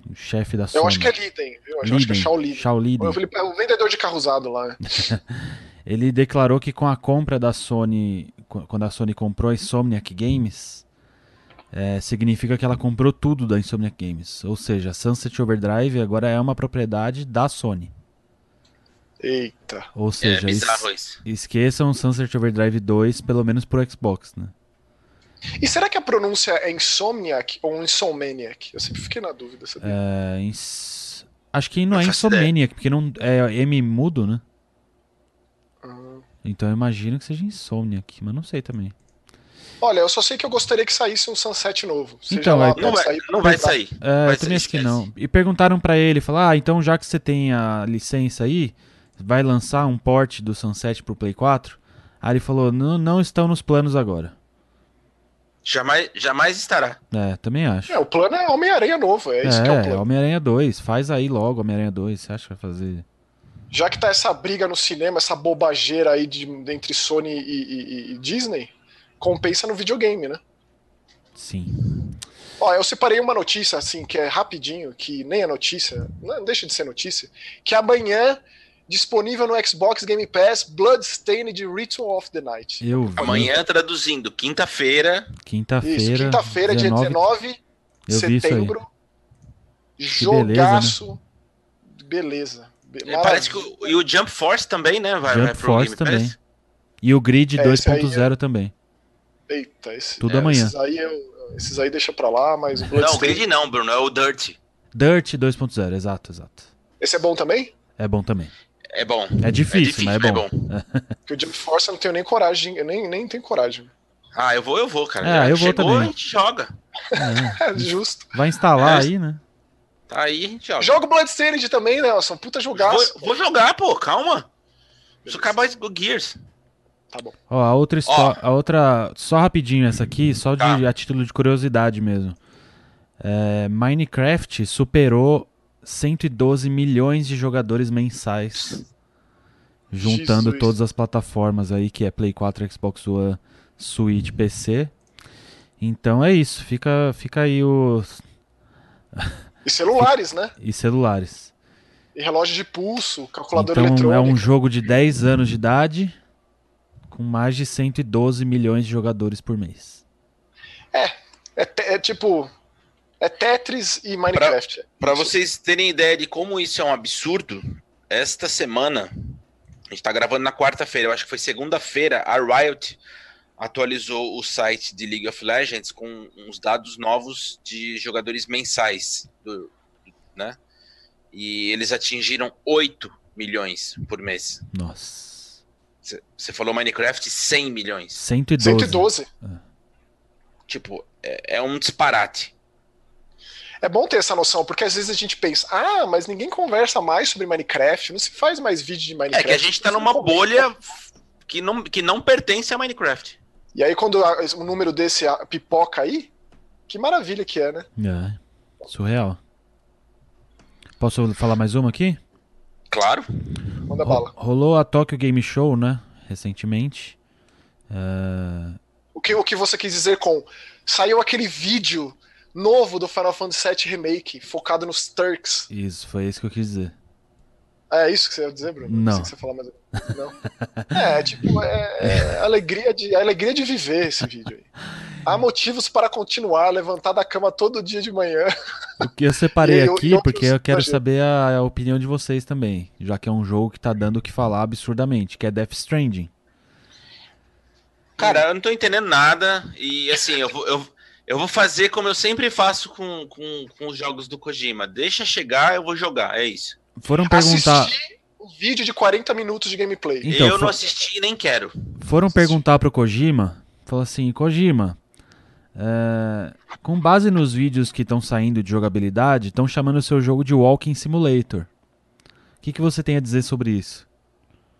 o chefe da Sony. Eu acho que é Liden, viu? Eu acho que é Liden, Shaw Liden. Shaw Liden. O Felipe- é o vendedor de carro usado lá. *laughs* Ele declarou que com a compra da Sony, qu- quando a Sony comprou a Insomniac Games, é, significa que ela comprou tudo da Insomniac Games. Ou seja, Sunset Overdrive agora é uma propriedade da Sony. Eita. Ou É seja, es- bizarro isso. esqueçam Sunset Overdrive 2, pelo menos pro Xbox, né? E será que a pronúncia é Insomniac ou Insomniac? Eu sempre fiquei na dúvida. Sabia? É, ins- Acho que não é Insomniac, porque não é M mudo, né? Ah. Então eu imagino que seja Insomniac, mas não sei também. Olha, eu só sei que eu gostaria que saísse um Sunset novo. Seja Então, lá, é- Não vai, sair- não vai sair. É, Vai eu também acho que não. E perguntaram pra ele, falaram, ah, então já que você tem a licença aí, vai lançar um port do Sunset pro Play 4? Aí ele falou, não, não estão nos planos agora. Jamais, jamais estará. É, também acho. É, o plano é Homem-Aranha novo, é isso que é o É, plano. Homem-Aranha 2, faz aí logo Homem-Aranha 2, você acha que vai fazer? Já que tá essa briga no cinema, essa bobageira aí de, entre Sony e, e- e Disney, compensa no videogame, né? Sim. Ó, eu separei uma notícia, assim, que é rapidinho, que nem é notícia, não deixa de ser notícia, que amanhã, disponível no Xbox Game Pass, Bloodstained Ritual of the Night. Eu vi, Amanhã, traduzindo, quinta-feira. Isso, quinta-feira, quinta-feira, dia 19 de setembro. beleza, né? Jogaço. Beleza. Be- É, Parece que o, e o Jump Force também, né? Vai, Jump vai pro Force Game Pass. também. E o Grid É, esse aí 2.0 também. Eita, esse, Tudo É, amanhã. esses aí, eu- esses aí deixa pra lá, mas o Não, o. Grid não, Bruno, é o Dirt. Dirt 2.0, exato, exato. Esse é bom também? É bom também. É bom. É difícil, mas é bom. *laughs* Porque o Jump Force eu não tenho nem coragem, eu nem, nem tenho coragem. Ah, eu vou, eu vou, cara. É, eu vou chegou, também. a gente joga. É. *laughs* É justo. Vai instalar É. aí, né? Tá aí, a gente joga. Joga o Bloodstained também, Nelson. Puta jogaço. Vou, vou jogar, pô, calma. Preciso acabar o Gears. Tá bom. Ó, a outra história, a outra, só rapidinho essa aqui, só de Tá. a título de curiosidade mesmo. É, Minecraft superou 112 milhões de jogadores mensais, juntando Jesus. todas as plataformas aí que é Play 4, Xbox One, Switch, PC. Então é isso, fica, fica aí o *laughs* E celulares, né? E celulares. E relógio de pulso, calculador então, eletrônico. É um jogo de 10 anos de idade com mais de 112 milhões de jogadores por mês. É, é, é tipo. É Tetris e Minecraft. Para vocês terem ideia de como isso é um absurdo, esta semana, a gente tá gravando na quarta-feira, eu acho que foi segunda-feira, a Riot atualizou o site de League of Legends com uns dados novos de jogadores mensais, do, né? E eles atingiram 8 milhões por mês. Nossa. Você falou Minecraft 100 milhões. 112. 112. É. Tipo, é, é um disparate. É bom ter essa noção, porque às vezes a gente pensa, ah, mas ninguém conversa mais sobre Minecraft, não se faz mais vídeo de Minecraft. É que a gente tá numa bolha que não, que não pertence a Minecraft. E aí, quando um número desse pipoca aí, que maravilha que é, né? É, surreal. Posso falar mais uma aqui? Claro. Manda bala. Rolou a Tokyo Game Show, né? Recentemente. Uh... O, que, o que você quis dizer com. Saiu aquele vídeo novo do Final Fantasy VII Remake, focado nos Turks. Isso, foi isso que eu quis dizer. É isso que você ia dizer, Bruno? Não. não você falar mais... Não. *laughs* É, tipo, é, é alegria de, é alegria de viver esse vídeo aí. Há *laughs* motivos para continuar, levantar da cama todo dia de manhã. O que eu separei *laughs* aqui, porque eu quero saber a, a, opinião de vocês também, já que é um jogo que tá dando o que falar absurdamente, que é Death Stranding. Cara, eu não tô entendendo nada, e assim, eu vou, eu, eu vou fazer como eu sempre faço com, com, com os jogos do Kojima. Deixa chegar, eu vou jogar, é isso. Foram perguntar. Assisti o vídeo de 40 minutos de gameplay. Então, eu for... não assisti nem quero. Foram perguntar pro Kojima, falou assim, Kojima, é... com base nos vídeos que estão saindo de jogabilidade, estão chamando o seu jogo de Walking Simulator. O que, que você tem a dizer sobre isso?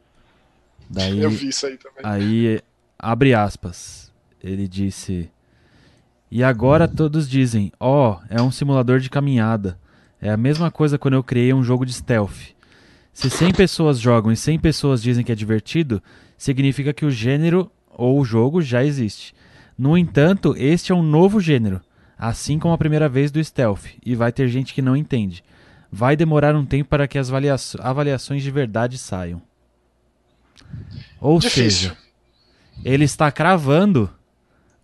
*laughs* Daí, eu vi isso aí também. Aí, abre aspas, ele disse... E agora todos dizem, ó, oh, é um simulador de caminhada. É a mesma coisa quando eu criei um jogo de stealth. Se 100 pessoas jogam e 100 pessoas dizem que é divertido, significa que o gênero ou o jogo já existe. No entanto, este é um novo gênero, assim como a primeira vez do stealth, e vai ter gente que não entende. Vai demorar um tempo para que as avaliações de verdade saiam. Ou Difícil. seja, ele está cravando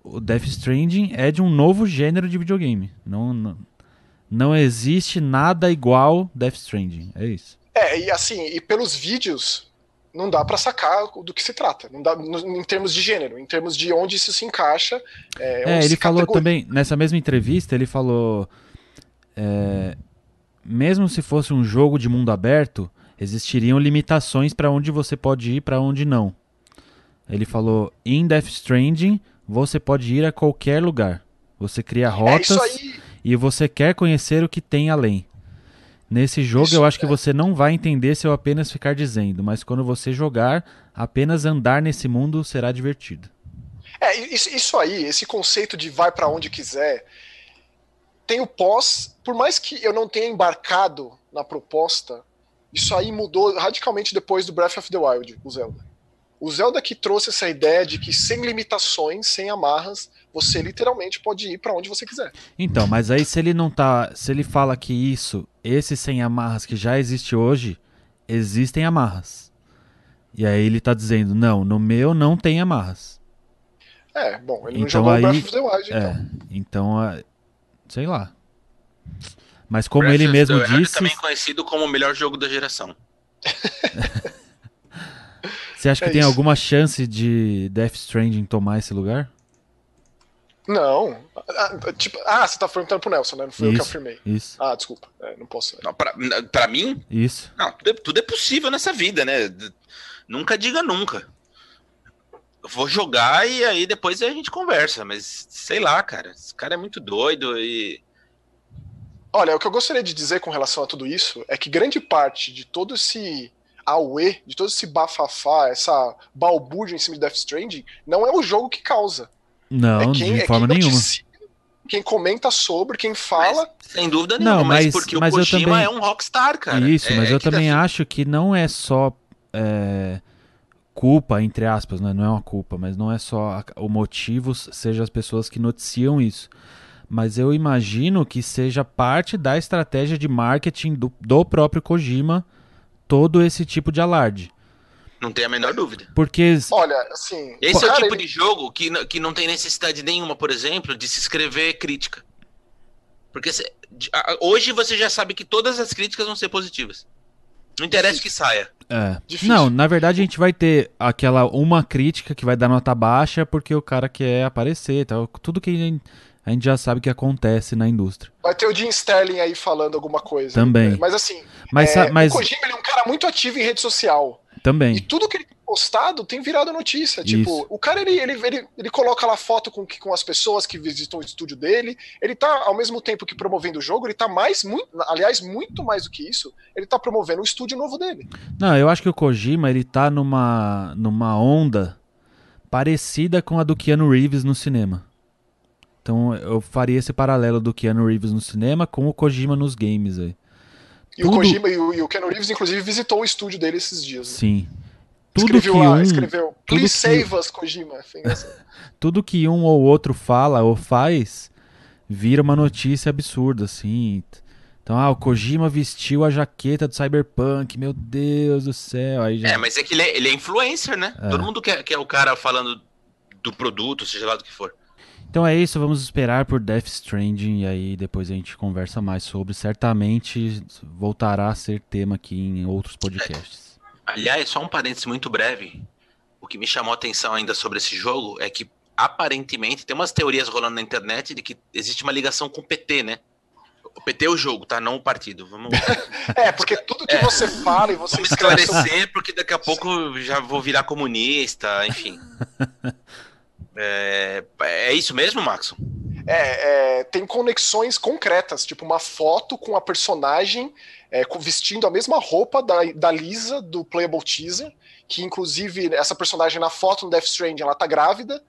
o Death Stranding é de um novo gênero de videogame. Não, não, não existe nada igual Death Stranding. É isso. É, e assim, e pelos vídeos, não dá para sacar do que se trata. Não dá, no, em termos de gênero, em termos de onde isso se encaixa. É, é ele falou categoria. também, nessa mesma entrevista, ele falou. É, mesmo se fosse um jogo de mundo aberto, existiriam limitações para onde você pode ir e para onde não. Ele falou: em Death Stranding, você pode ir a qualquer lugar. Você cria é, rotas é, e você quer conhecer o que tem além. Nesse jogo isso, eu acho é. que você não vai entender se eu apenas ficar dizendo, mas quando você jogar, apenas andar nesse mundo será divertido. É, isso, isso aí, esse conceito de vai para onde quiser, tem o pós, por mais que eu não tenha embarcado na proposta, isso aí mudou radicalmente depois do Breath of the Wild, o Zelda. O Zelda que trouxe essa ideia de que sem limitações, sem amarras, você literalmente pode ir para onde você quiser. Então, mas aí se ele não tá, se ele fala que isso, esse sem amarras que já existe hoje, existem amarras. E aí ele tá dizendo, não, no meu não tem amarras. É, bom, ele não então jogou aí, Breath of the Wild, é, então. então, sei lá. Mas como Breath ele mesmo disse, também conhecido como o melhor jogo da geração. *laughs* Você acha que é tem isso. alguma chance de Death Stranding tomar esse lugar? Não. Ah, tipo, ah, você tá perguntando pro Nelson, né? Não foi isso, eu que afirmei. Isso. Ah, desculpa. É, não posso. Não, pra, pra mim? Isso. Não, tudo é, tudo é possível nessa vida, né? Nunca diga nunca. Eu vou jogar e aí depois a gente conversa, mas sei lá, cara. Esse cara é muito doido e. Olha, o que eu gostaria de dizer com relação a tudo isso é que grande parte de todo esse auê, de todo esse bafafá, essa balbúrdia em cima de Death Stranding, não é o jogo que causa. Não, é quem, de é forma nenhuma. quem comenta sobre, quem fala. Mas, sem dúvida nenhuma, não, mas, mas porque mas o Kojima também... é um rockstar, cara. Isso, é, mas eu também acho que não é só é, culpa, entre aspas, né? não é uma culpa, mas não é só o motivo seja as pessoas que noticiam isso. mas eu imagino que seja parte da estratégia de marketing do, do próprio Kojima todo esse tipo de alarde. Não tem a menor dúvida. Porque. Olha, assim. Esse cara, é o tipo ele... de jogo que, que não tem necessidade nenhuma, por exemplo, de se escrever crítica. Porque se, hoje você já sabe que todas as críticas vão ser positivas. Não interessa que saia. É. Difícil. Não, na verdade a gente vai ter aquela uma crítica que vai dar nota baixa porque o cara quer aparecer, tal. Tudo que a gente já sabe que acontece na indústria. Vai ter o Jim Sterling aí falando alguma coisa. Também. Mas assim, mas, é, mas... o Kojima ele é um cara muito ativo em rede social. Também. E tudo que ele tem postado tem virado notícia. Tipo, Isso. o cara ele, ele, ele, ele, coloca lá foto com, com as pessoas que visitam o estúdio dele. Ele tá, ao mesmo tempo que promovendo o jogo, ele tá mais, muito, aliás, muito mais do que isso, ele tá promovendo o estúdio novo dele. Não, eu acho que o Kojima ele tá numa, numa onda parecida com a do Keanu Reeves no cinema. Então eu faria esse paralelo do Keanu Reeves no cinema com o Kojima nos games aí. E Tudo... o Kojima e o, e o Keanu Reeves, inclusive, visitou o estúdio dele esses dias. Né? Sim. Tudo escreveu que lá, um, escreveu. Please save que... us, Kojima. *laughs* tudo que um ou outro fala ou faz vira uma notícia absurda, assim. Então, ah, o Kojima vestiu a jaqueta do Cyberpunk, meu Deus do céu. Aí já... É, mas é que ele é, ele é influencer, né? É. Todo mundo quer, quer o cara falando do produto, seja lá do que for. Então é isso, vamos esperar por Death Stranding e aí depois a gente conversa mais sobre. Certamente voltará a ser tema aqui em outros podcasts. Aliás, só um parênteses muito breve. O que me chamou a atenção ainda sobre esse jogo é que aparentemente tem umas teorias rolando na internet de que existe uma ligação com o PT, né? O PT é o jogo, tá? Não o partido. Vamos... *laughs* é, porque tudo que é. você fala e você Vamos esclarecer, porque daqui a pouco já vou virar comunista, enfim. *laughs* É, é isso mesmo, Maxon? É, é, tem conexões concretas, tipo uma foto com a personagem é, vestindo a mesma roupa da, da Lisa do Playable Teaser, que inclusive essa personagem na foto no Death Stranding ela tá grávida,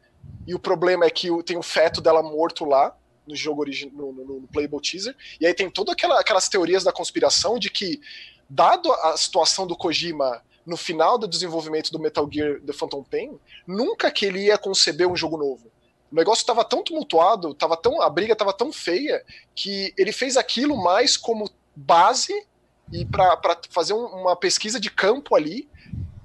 e o problema é que tem o feto dela morto lá no jogo original, no, no, no, Playable Teaser, e aí tem todas aquela, aquelas teorias da conspiração de que, dado a situação do Kojima no final do desenvolvimento do Metal Gear The Phantom Pain, nunca que ele ia conceber um jogo novo. O negócio estava tão tumultuado, tava tão, a briga estava tão feia, que ele fez aquilo mais como base e para fazer um, uma pesquisa de campo ali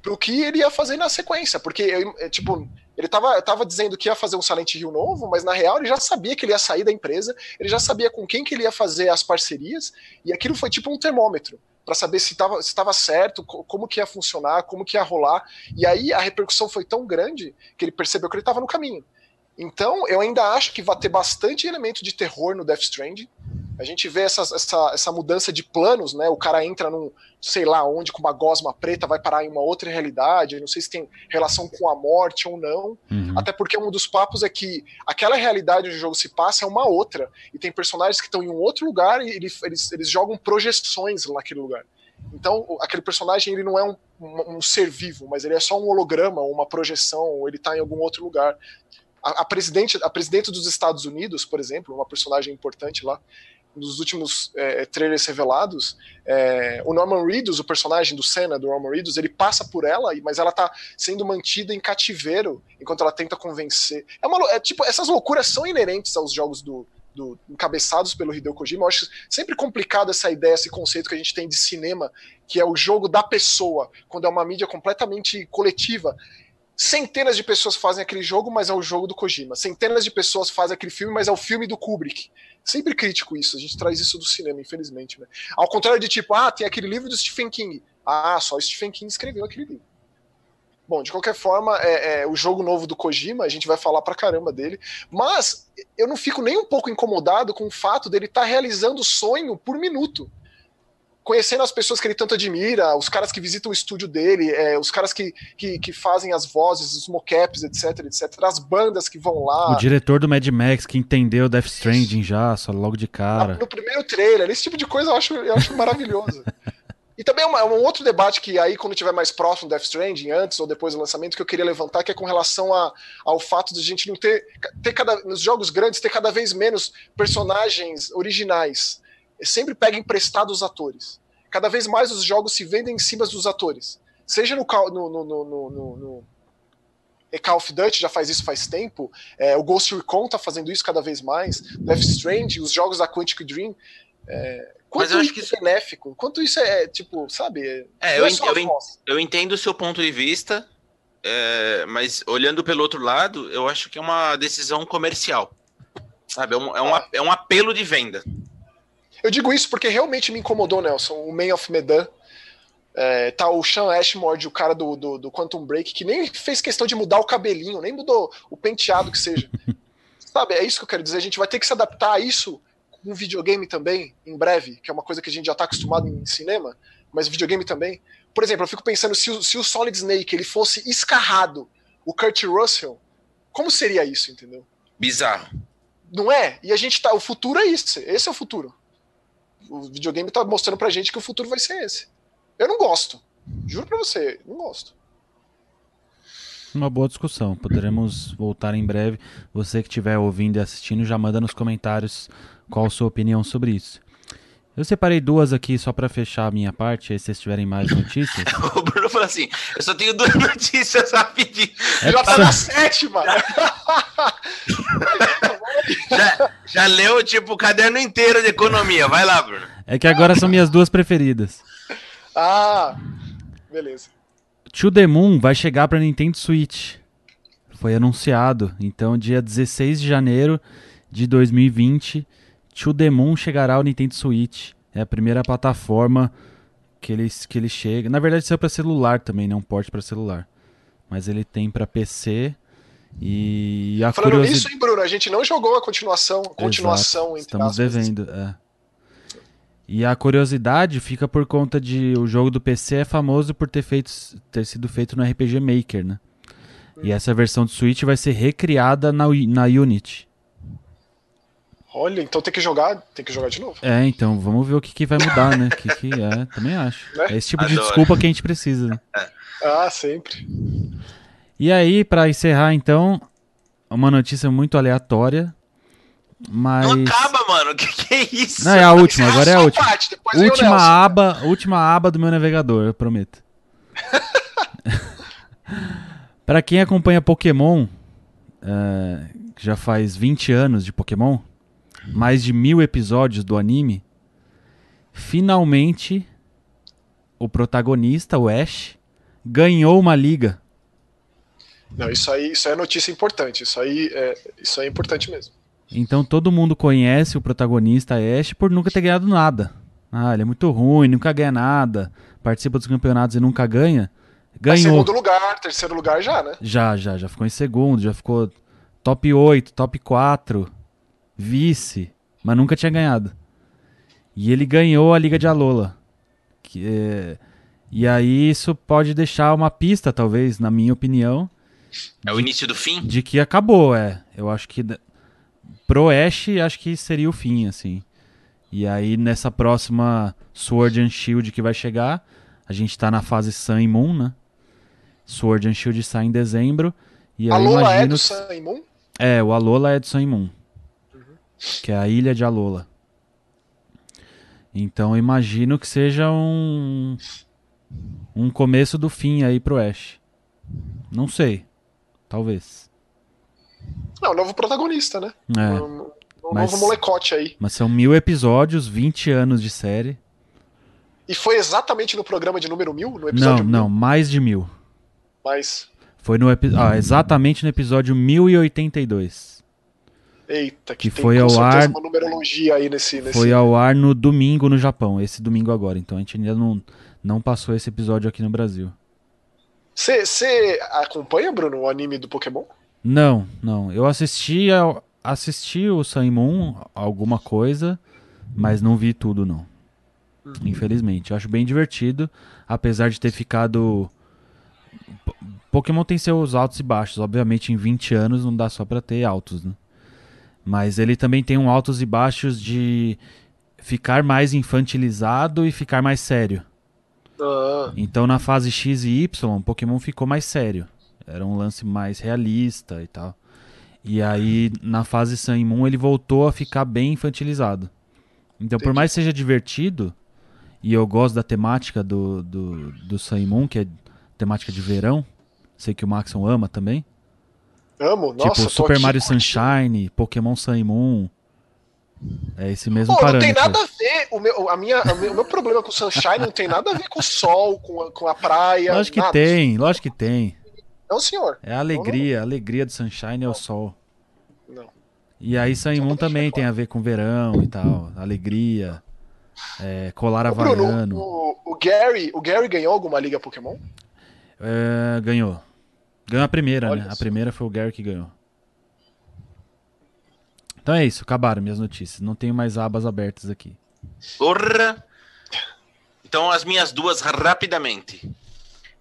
pro que ele ia fazer na sequência. Porque, é, tipo, ele tava, tava dizendo que ia fazer um Silent Hill novo, mas na real ele já sabia que ele ia sair da empresa, ele já sabia com quem que ele ia fazer as parcerias, e aquilo foi tipo um termômetro para saber se estava se tava certo, como que ia funcionar, como que ia rolar. E aí a repercussão foi tão grande que ele percebeu que ele estava no caminho. Então, eu ainda acho que vai ter bastante elemento de terror no Death Stranding. A gente vê essa, essa, essa mudança de planos, né? O cara entra num, sei lá onde, com uma gosma preta, vai parar em uma outra realidade. não sei se tem relação com a morte ou não. Uhum. Até porque um dos papos é que aquela realidade onde o jogo se passa é uma outra. E tem personagens que estão em um outro lugar e eles, eles, eles jogam projeções naquele lugar. Então, aquele personagem ele não é um, um, um, ser vivo, mas ele é só um holograma, uma projeção, ou ele está em algum outro lugar a, a, presidente, a presidente dos Estados Unidos, por exemplo, uma personagem importante lá, nos últimos é, trailers revelados, é, o Norman Reedus, o personagem do Senna, do Norman Reedus, ele passa por ela, mas ela tá sendo mantida em cativeiro enquanto ela tenta convencer. É uma, é, tipo, essas loucuras são inerentes aos jogos do, do, encabeçados pelo Hideo Kojima. Eu acho sempre complicado essa ideia, esse conceito que a gente tem de cinema, que é o jogo da pessoa, quando é uma mídia completamente coletiva. Centenas de pessoas fazem aquele jogo, mas é o jogo do Kojima. Centenas de pessoas fazem aquele filme, mas é o filme do Kubrick. Sempre crítico isso, a gente traz isso do cinema, infelizmente. Né? Ao contrário de tipo, ah, tem aquele livro do Stephen King. Ah, só Stephen King escreveu aquele livro. Bom, de qualquer forma, é, é, o jogo novo do Kojima, a gente vai falar pra caramba dele. Mas eu não fico nem um pouco incomodado com o fato dele estar tá realizando sonho por minuto conhecendo as pessoas que ele tanto admira, os caras que visitam o estúdio dele, é, os caras que, que, que, fazem as vozes, os mocaps, etc, etc, as bandas que vão lá. O diretor do Mad Max que entendeu Death Stranding já, só logo de cara. No primeiro trailer, esse tipo de coisa eu acho, eu acho maravilhoso. *laughs* E também uma, um outro debate que aí, quando tiver mais próximo do Death Stranding, antes ou depois do lançamento, que eu queria levantar, que é com relação a, ao fato de a gente não ter, ter cada, nos jogos grandes, ter cada vez menos personagens originais sempre pega emprestado os atores. Cada vez mais os jogos se vendem em cima dos atores. Seja no, no, no, no Call of Duty já faz isso faz tempo, é, o Ghost Recon tá fazendo isso cada vez mais, Death Stranding, os jogos da Quantic Dream. É, quanto isso, isso é benéfico? Quanto isso é, tipo, sabe? É, eu, é eu, eu, entendo o seu ponto de vista, é, mas olhando pelo outro lado, eu acho que é uma decisão comercial. Sabe? É um, é um, é um apelo de venda. Eu digo isso porque realmente me incomodou, Nelson, o Man of Medan. É, tá o Sean Ashmore, o cara do, do, do, Quantum Break, que nem fez questão de mudar o cabelinho, nem mudou o penteado que seja. *laughs* Sabe, é isso que eu quero dizer. A gente vai ter que se adaptar a isso com videogame também, em breve, que é uma coisa que a gente já tá acostumado em cinema, mas videogame também. Por exemplo, eu fico pensando se o, se o Solid Snake ele fosse escarrado, o Kurt Russell, como seria isso, entendeu? Bizarro. Não é? E a gente tá. O futuro é isso. Esse é o futuro. O videogame tá mostrando pra gente que o futuro vai ser esse. Eu não gosto. Juro pra você, não gosto. Uma boa discussão. Poderemos voltar em breve. Você que estiver ouvindo e assistindo, já manda nos comentários qual a sua opinião sobre isso. Eu separei duas aqui só para fechar a minha parte, aí se vocês tiverem mais notícias. *laughs* o Bruno falou assim: eu só tenho duas *laughs* notícias rapidinho. É já tá na sétima! *laughs* já, já leu, tipo, o caderno inteiro de economia. Vai lá, Bruno. É que agora são minhas duas preferidas. Ah, beleza. To The Moon vai chegar para Nintendo Switch. Foi anunciado. Então, dia 16 de janeiro de 2020 To The Moon chegará ao Nintendo Switch. É a primeira plataforma que ele, que ele chega. Na verdade, saiu para celular também, não né? um porte para celular. Mas ele tem para PC. E a Falando curiosidade... nisso, hein, Bruno? A gente não jogou a continuação. A continuação Exato. Estamos devendo. É. E a curiosidade fica por conta de o jogo do PC é famoso por ter, feito, ter sido feito no RPG Maker, né? E essa versão do Switch vai ser recriada na, na Unity. Olha, então tem que jogar, tem que jogar de novo. É, então vamos ver o que, que vai mudar, né? que, que é, também acho. *laughs* Né? É esse tipo Adoro. de desculpa que a gente precisa, né? Ah, sempre. E aí, para encerrar, então, uma notícia muito aleatória, mas... Não acaba, mano. O *laughs* que, que, é isso? Não, é a última, agora é a última. Parte, última aba, última aba do meu navegador, eu prometo. *laughs* para quem acompanha Pokémon, uh, já faz 20 anos de Pokémon, mais de mil episódios do anime, finalmente o protagonista, o Ash, ganhou uma liga. Não, isso aí, isso aí é notícia importante. Isso aí é, isso aí é importante mesmo. Então todo mundo conhece o protagonista Ash por nunca ter ganhado nada. Ah, ele é muito ruim, nunca ganha nada, participa dos campeonatos e nunca ganha. Ganhou. Mas segundo lugar, terceiro lugar já, né? Já, já, já ficou em segundo, já ficou top 8, top 4 vice, mas nunca tinha ganhado. E ele ganhou a Liga de Alola. Que, é... E aí isso pode deixar uma pista, talvez, na minha opinião. É o início do fim? De que acabou, é. Eu acho que pro Ash, acho que seria o fim, assim. E aí nessa próxima Sword and Shield que vai chegar, a gente tá na fase Sun e Moon, né? Sword and Shield sai em dezembro. E Alola imagino... é do Sun e Moon? É, o Alola é do Sun e Moon que é a Ilha de Alola. Então imagino que seja um um começo do fim aí pro Ash. Não sei. Talvez. Não, novo protagonista, né? É. Um, um mas, novo molecote aí. Mas são mil episódios, 20 anos de série. E foi exatamente no programa de número mil? No episódio não, mil? não, mais de mil. Mais. Foi no ah, exatamente no episódio 1082. Eita, que, que foi ao ar uma numerologia aí nesse, nesse, Foi ao ar no domingo no Japão, esse domingo agora. Então a gente ainda não, não passou esse episódio aqui no Brasil. Você acompanha, Bruno, o anime do Pokémon? Não, não. Eu assisti, assisti o Sun Moon, alguma coisa, mas não vi tudo, não. Uhum. Infelizmente. Eu acho bem divertido, apesar de ter ficado. Pokémon tem seus altos e baixos. Obviamente, em 20 anos não dá só pra ter altos, né? Mas ele também tem um altos e baixos de ficar mais infantilizado e ficar mais sério. Ah. Então na fase X e Y, Pokémon ficou mais sério. Era um lance mais realista e tal. E aí na fase Sun e Moon ele voltou a ficar bem infantilizado. Então Entendi. por mais que seja divertido, e eu gosto da temática do, do, do Sun e Moon, que é temática de verão, sei que o Maxon ama também. Amo, nossa. Tipo Super Mario. Sunshine, Pokémon Sun e Moon. É esse mesmo Pô, parâmetro. Não tem nada a ver. O meu, a minha, o meu problema com o Sunshine não tem nada a ver com o sol, com a, com a praia. Lógico que nada. tem, lógico que tem. Não, senhor. É a alegria, a alegria do Sunshine é o sol. Não. E aí Sun também tem a ver com verão e tal. Alegria. É, colar Ô, havaiano. O, o, Gary, o Gary ganhou alguma liga Pokémon? É, ganhou. Ganhou a primeira, Olha né? A só. primeira foi o Gary que ganhou. Então é isso, acabaram minhas notícias. Não tenho mais abas abertas aqui. Porra! Então, as minhas duas rapidamente.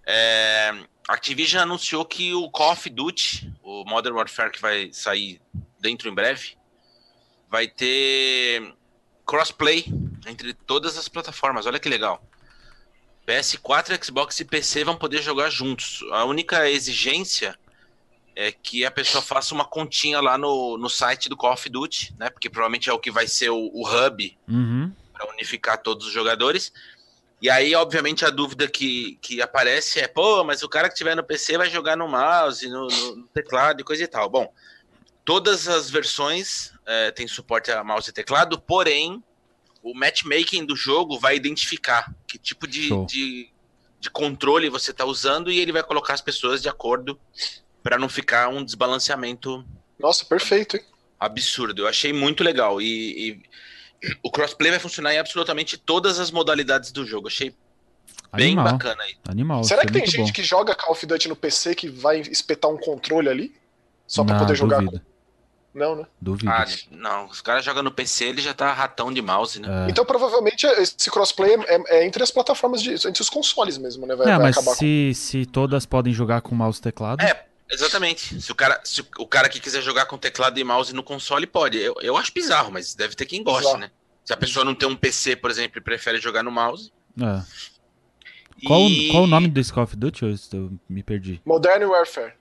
É, Activision anunciou que o Call of Duty, o Modern Warfare que vai sair dentro em breve, vai ter crossplay entre todas as plataformas. Olha que legal. PS4, Xbox e PC vão poder jogar juntos. A única exigência é que a pessoa faça uma continha lá no, no site do Call of Duty, né? Porque provavelmente é o que vai ser o, o hub Uhum. para unificar todos os jogadores. E aí, obviamente, a dúvida que, que aparece é: pô, mas o cara que tiver no PC vai jogar no mouse, no, no- no teclado e coisa e tal. Bom, todas as versões eh, têm suporte a mouse e teclado, porém, o matchmaking do jogo vai identificar que tipo de, de, de controle você está usando e ele vai colocar as pessoas de acordo para não ficar um desbalanceamento Nossa, perfeito, hein? absurdo. Eu achei muito legal. E, e o crossplay vai funcionar em absolutamente todas as modalidades do jogo. Achei bem Animal. bacana aí. Animal. Será que tem gente bom. que joga Call of Duty no PC que vai espetar um controle ali? Só pra Não, poder jogar? Duvido. Não, né? duvido. Ah, não, os caras jogam no PC, ele já tá ratão de mouse, né? É. Então provavelmente esse crossplay é, é entre as plataformas, de, entre os consoles mesmo, né? Vai, É, vai mas acabar com. se, se todas podem jogar com mouse e teclado. É, exatamente. Se o cara, se o cara que quiser jogar com teclado e mouse no console, pode. Eu, eu acho bizarro, mas deve ter quem goste, né? Se a pessoa não tem um PC, por exemplo, e prefere jogar no mouse. É. Qual, o- E- qual o nome desse Call of Duty? Eu, eu me perdi. Modern Warfare.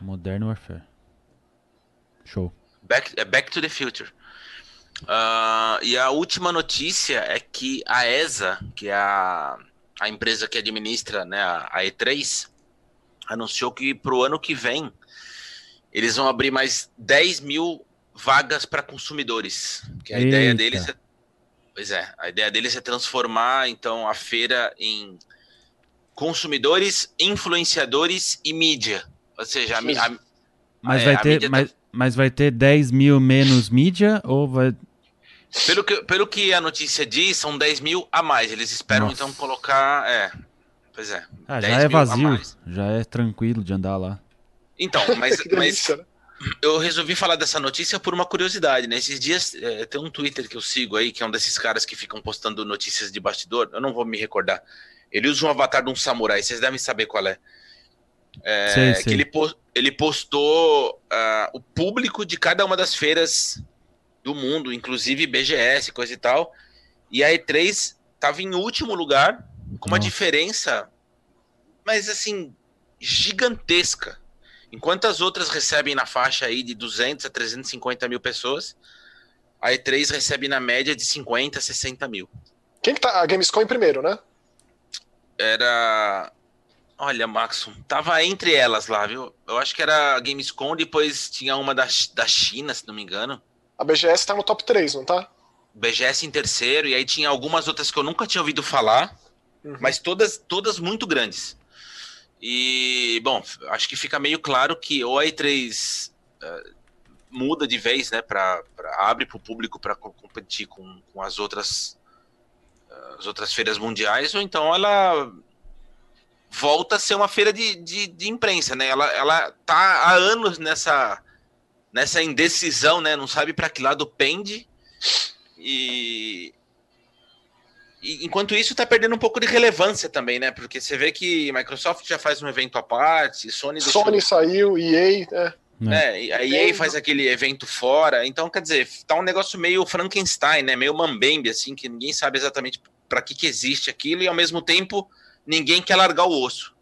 Modern Warfare. Show. Back, é Back to the Future. Ah, e a última notícia é que a ESA, que é a, a empresa que administra né, a, a E3, anunciou que para o ano que vem eles vão abrir mais 10 mil vagas para consumidores. Que a ideia Eita. deles é, pois é, a ideia deles é transformar então a feira em consumidores, influenciadores e mídia. Ou seja, a, a, Mas, é, vai a ter, mídia tá- mas, mas vai ter 10 mil menos mídia ou vai. Pelo que, pelo que a notícia diz, são 10 mil a mais. Eles esperam Nossa. então colocar. É. Pois é. Ah, 10 já é vazio. Já é tranquilo de andar lá. Então, *laughs* mas, delícia, mas né? eu resolvi falar dessa notícia por uma curiosidade, né? Esses dias é, tem um Twitter que eu sigo aí, que é um desses caras que ficam postando notícias de bastidor. Eu não vou me recordar. Ele usa um avatar de um samurai, vocês devem saber qual é. É, Sei, que sei. ele, pos- ele postou ah, o público de cada uma das feiras do mundo, inclusive BGS, coisa e tal. E a E3 estava em último lugar, com uma Nossa. diferença, mas assim, gigantesca. Enquanto as outras recebem na faixa aí de 200 a 350 mil pessoas, a E3 recebe na média de 50 a 60 mil. Quem que tá? A Gamescom em primeiro, né? Era. Olha, Maxon, tava entre elas lá, viu? Eu acho que era a Gamescom, depois tinha uma da, da China, se não me engano. A BGS tá no top 3, não tá? BGS em terceiro, e aí tinha algumas outras que eu nunca tinha ouvido falar, Uhum. mas todas, todas muito grandes. E, bom, acho que fica meio claro que ou a E3 eh, muda de vez, né, pra, pra- abre para o público para competir com, com as outras eh, as outras feiras mundiais, ou então ela volta a ser uma feira de, de, de imprensa, né? Ela, ela tá há anos nessa, nessa indecisão, né? Não sabe para que lado pende. E, e enquanto isso tá perdendo um pouco de relevância também, né? Porque você vê que Microsoft já faz um evento à parte, Sony deixou, Sony saiu, EA, é. né? E A EA faz aquele evento fora, então quer dizer, tá um negócio meio Frankenstein, né? Meio mambembe assim, que ninguém sabe exatamente para que que existe aquilo e ao mesmo tempo ninguém quer largar o osso.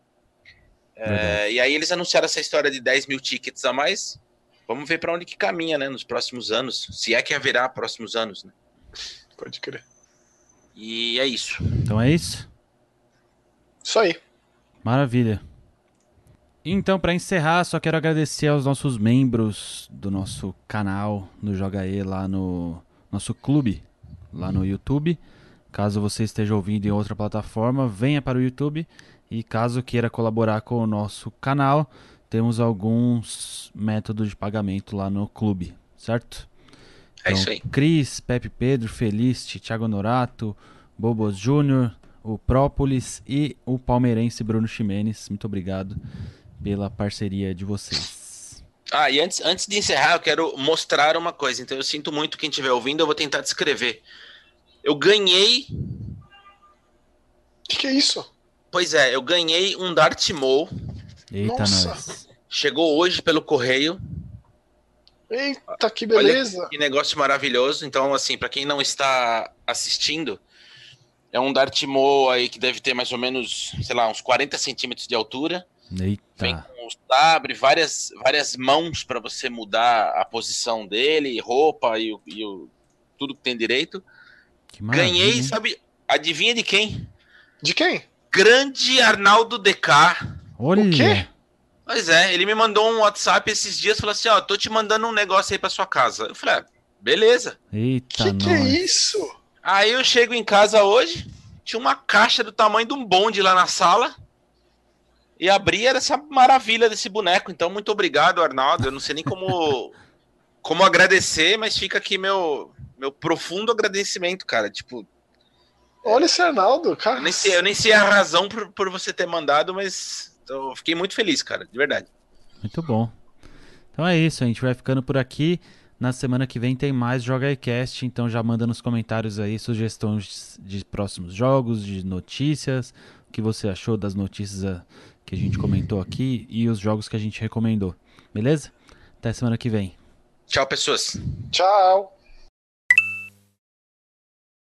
É, e aí eles anunciaram essa história de 10 mil tickets a mais. Vamos ver para onde que caminha, né? Nos próximos anos, se é que haverá próximos anos, né? Pode crer. E é isso. Então é isso? Isso aí. Maravilha. Então, para encerrar, só quero agradecer aos nossos membros do nosso canal no Joga E lá no nosso clube, lá no YouTube. Caso você esteja ouvindo em outra plataforma, venha para o YouTube. E caso queira colaborar com o nosso canal, temos alguns métodos de pagamento lá no clube, certo? É isso aí. Cris, Pepe Pedro, Feliste, Thiago Norato, Bobos Júnior, o Própolis e o palmeirense Bruno Ximenes. Muito obrigado pela parceria de vocês. Ah, e antes, antes de encerrar, eu quero mostrar uma coisa. Então eu sinto muito quem estiver ouvindo, eu vou tentar descrever. Eu ganhei. O que, que, é isso? Pois é, eu ganhei um Dart Maul. Eita, Nossa. nós. Chegou hoje pelo correio. Eita, que beleza! Olha que negócio maravilhoso. Então, assim, para quem não está assistindo, é um Dart Maul aí que deve ter mais ou menos, sei lá, uns 40 centímetros de altura. Eita. Vem com o sabre, várias, várias mãos para você mudar a posição dele, roupa e, o, e o, tudo que tem direito. Que Ganhei, sabe? Adivinha de quem? De quem? Grande Arnaldo DK. Olha. O quê? Pois é, ele me mandou um WhatsApp esses dias, falou assim, ó, tô te mandando um negócio aí pra sua casa. Eu falei, ah, beleza. Eita, que, que é isso? Aí eu chego em casa hoje, tinha uma caixa do tamanho de um bonde lá na sala e abri era essa maravilha desse boneco. Então, muito obrigado, Arnaldo. Eu não sei nem como, *laughs* como agradecer, mas fica aqui meu, meu profundo agradecimento, cara. Tipo. Olha esse Arnaldo, cara. Eu nem sei, eu nem sei a razão por, por você ter mandado, mas eu fiquei muito feliz, cara, de verdade. Muito bom. Então é isso, a gente vai ficando por aqui. Na semana que vem tem mais Joga Cast, então já manda nos comentários aí sugestões de próximos jogos, de notícias, o que você achou das notícias que a gente comentou aqui e os jogos que a gente recomendou. Beleza? Até semana que vem. Tchau, pessoas. Tchau.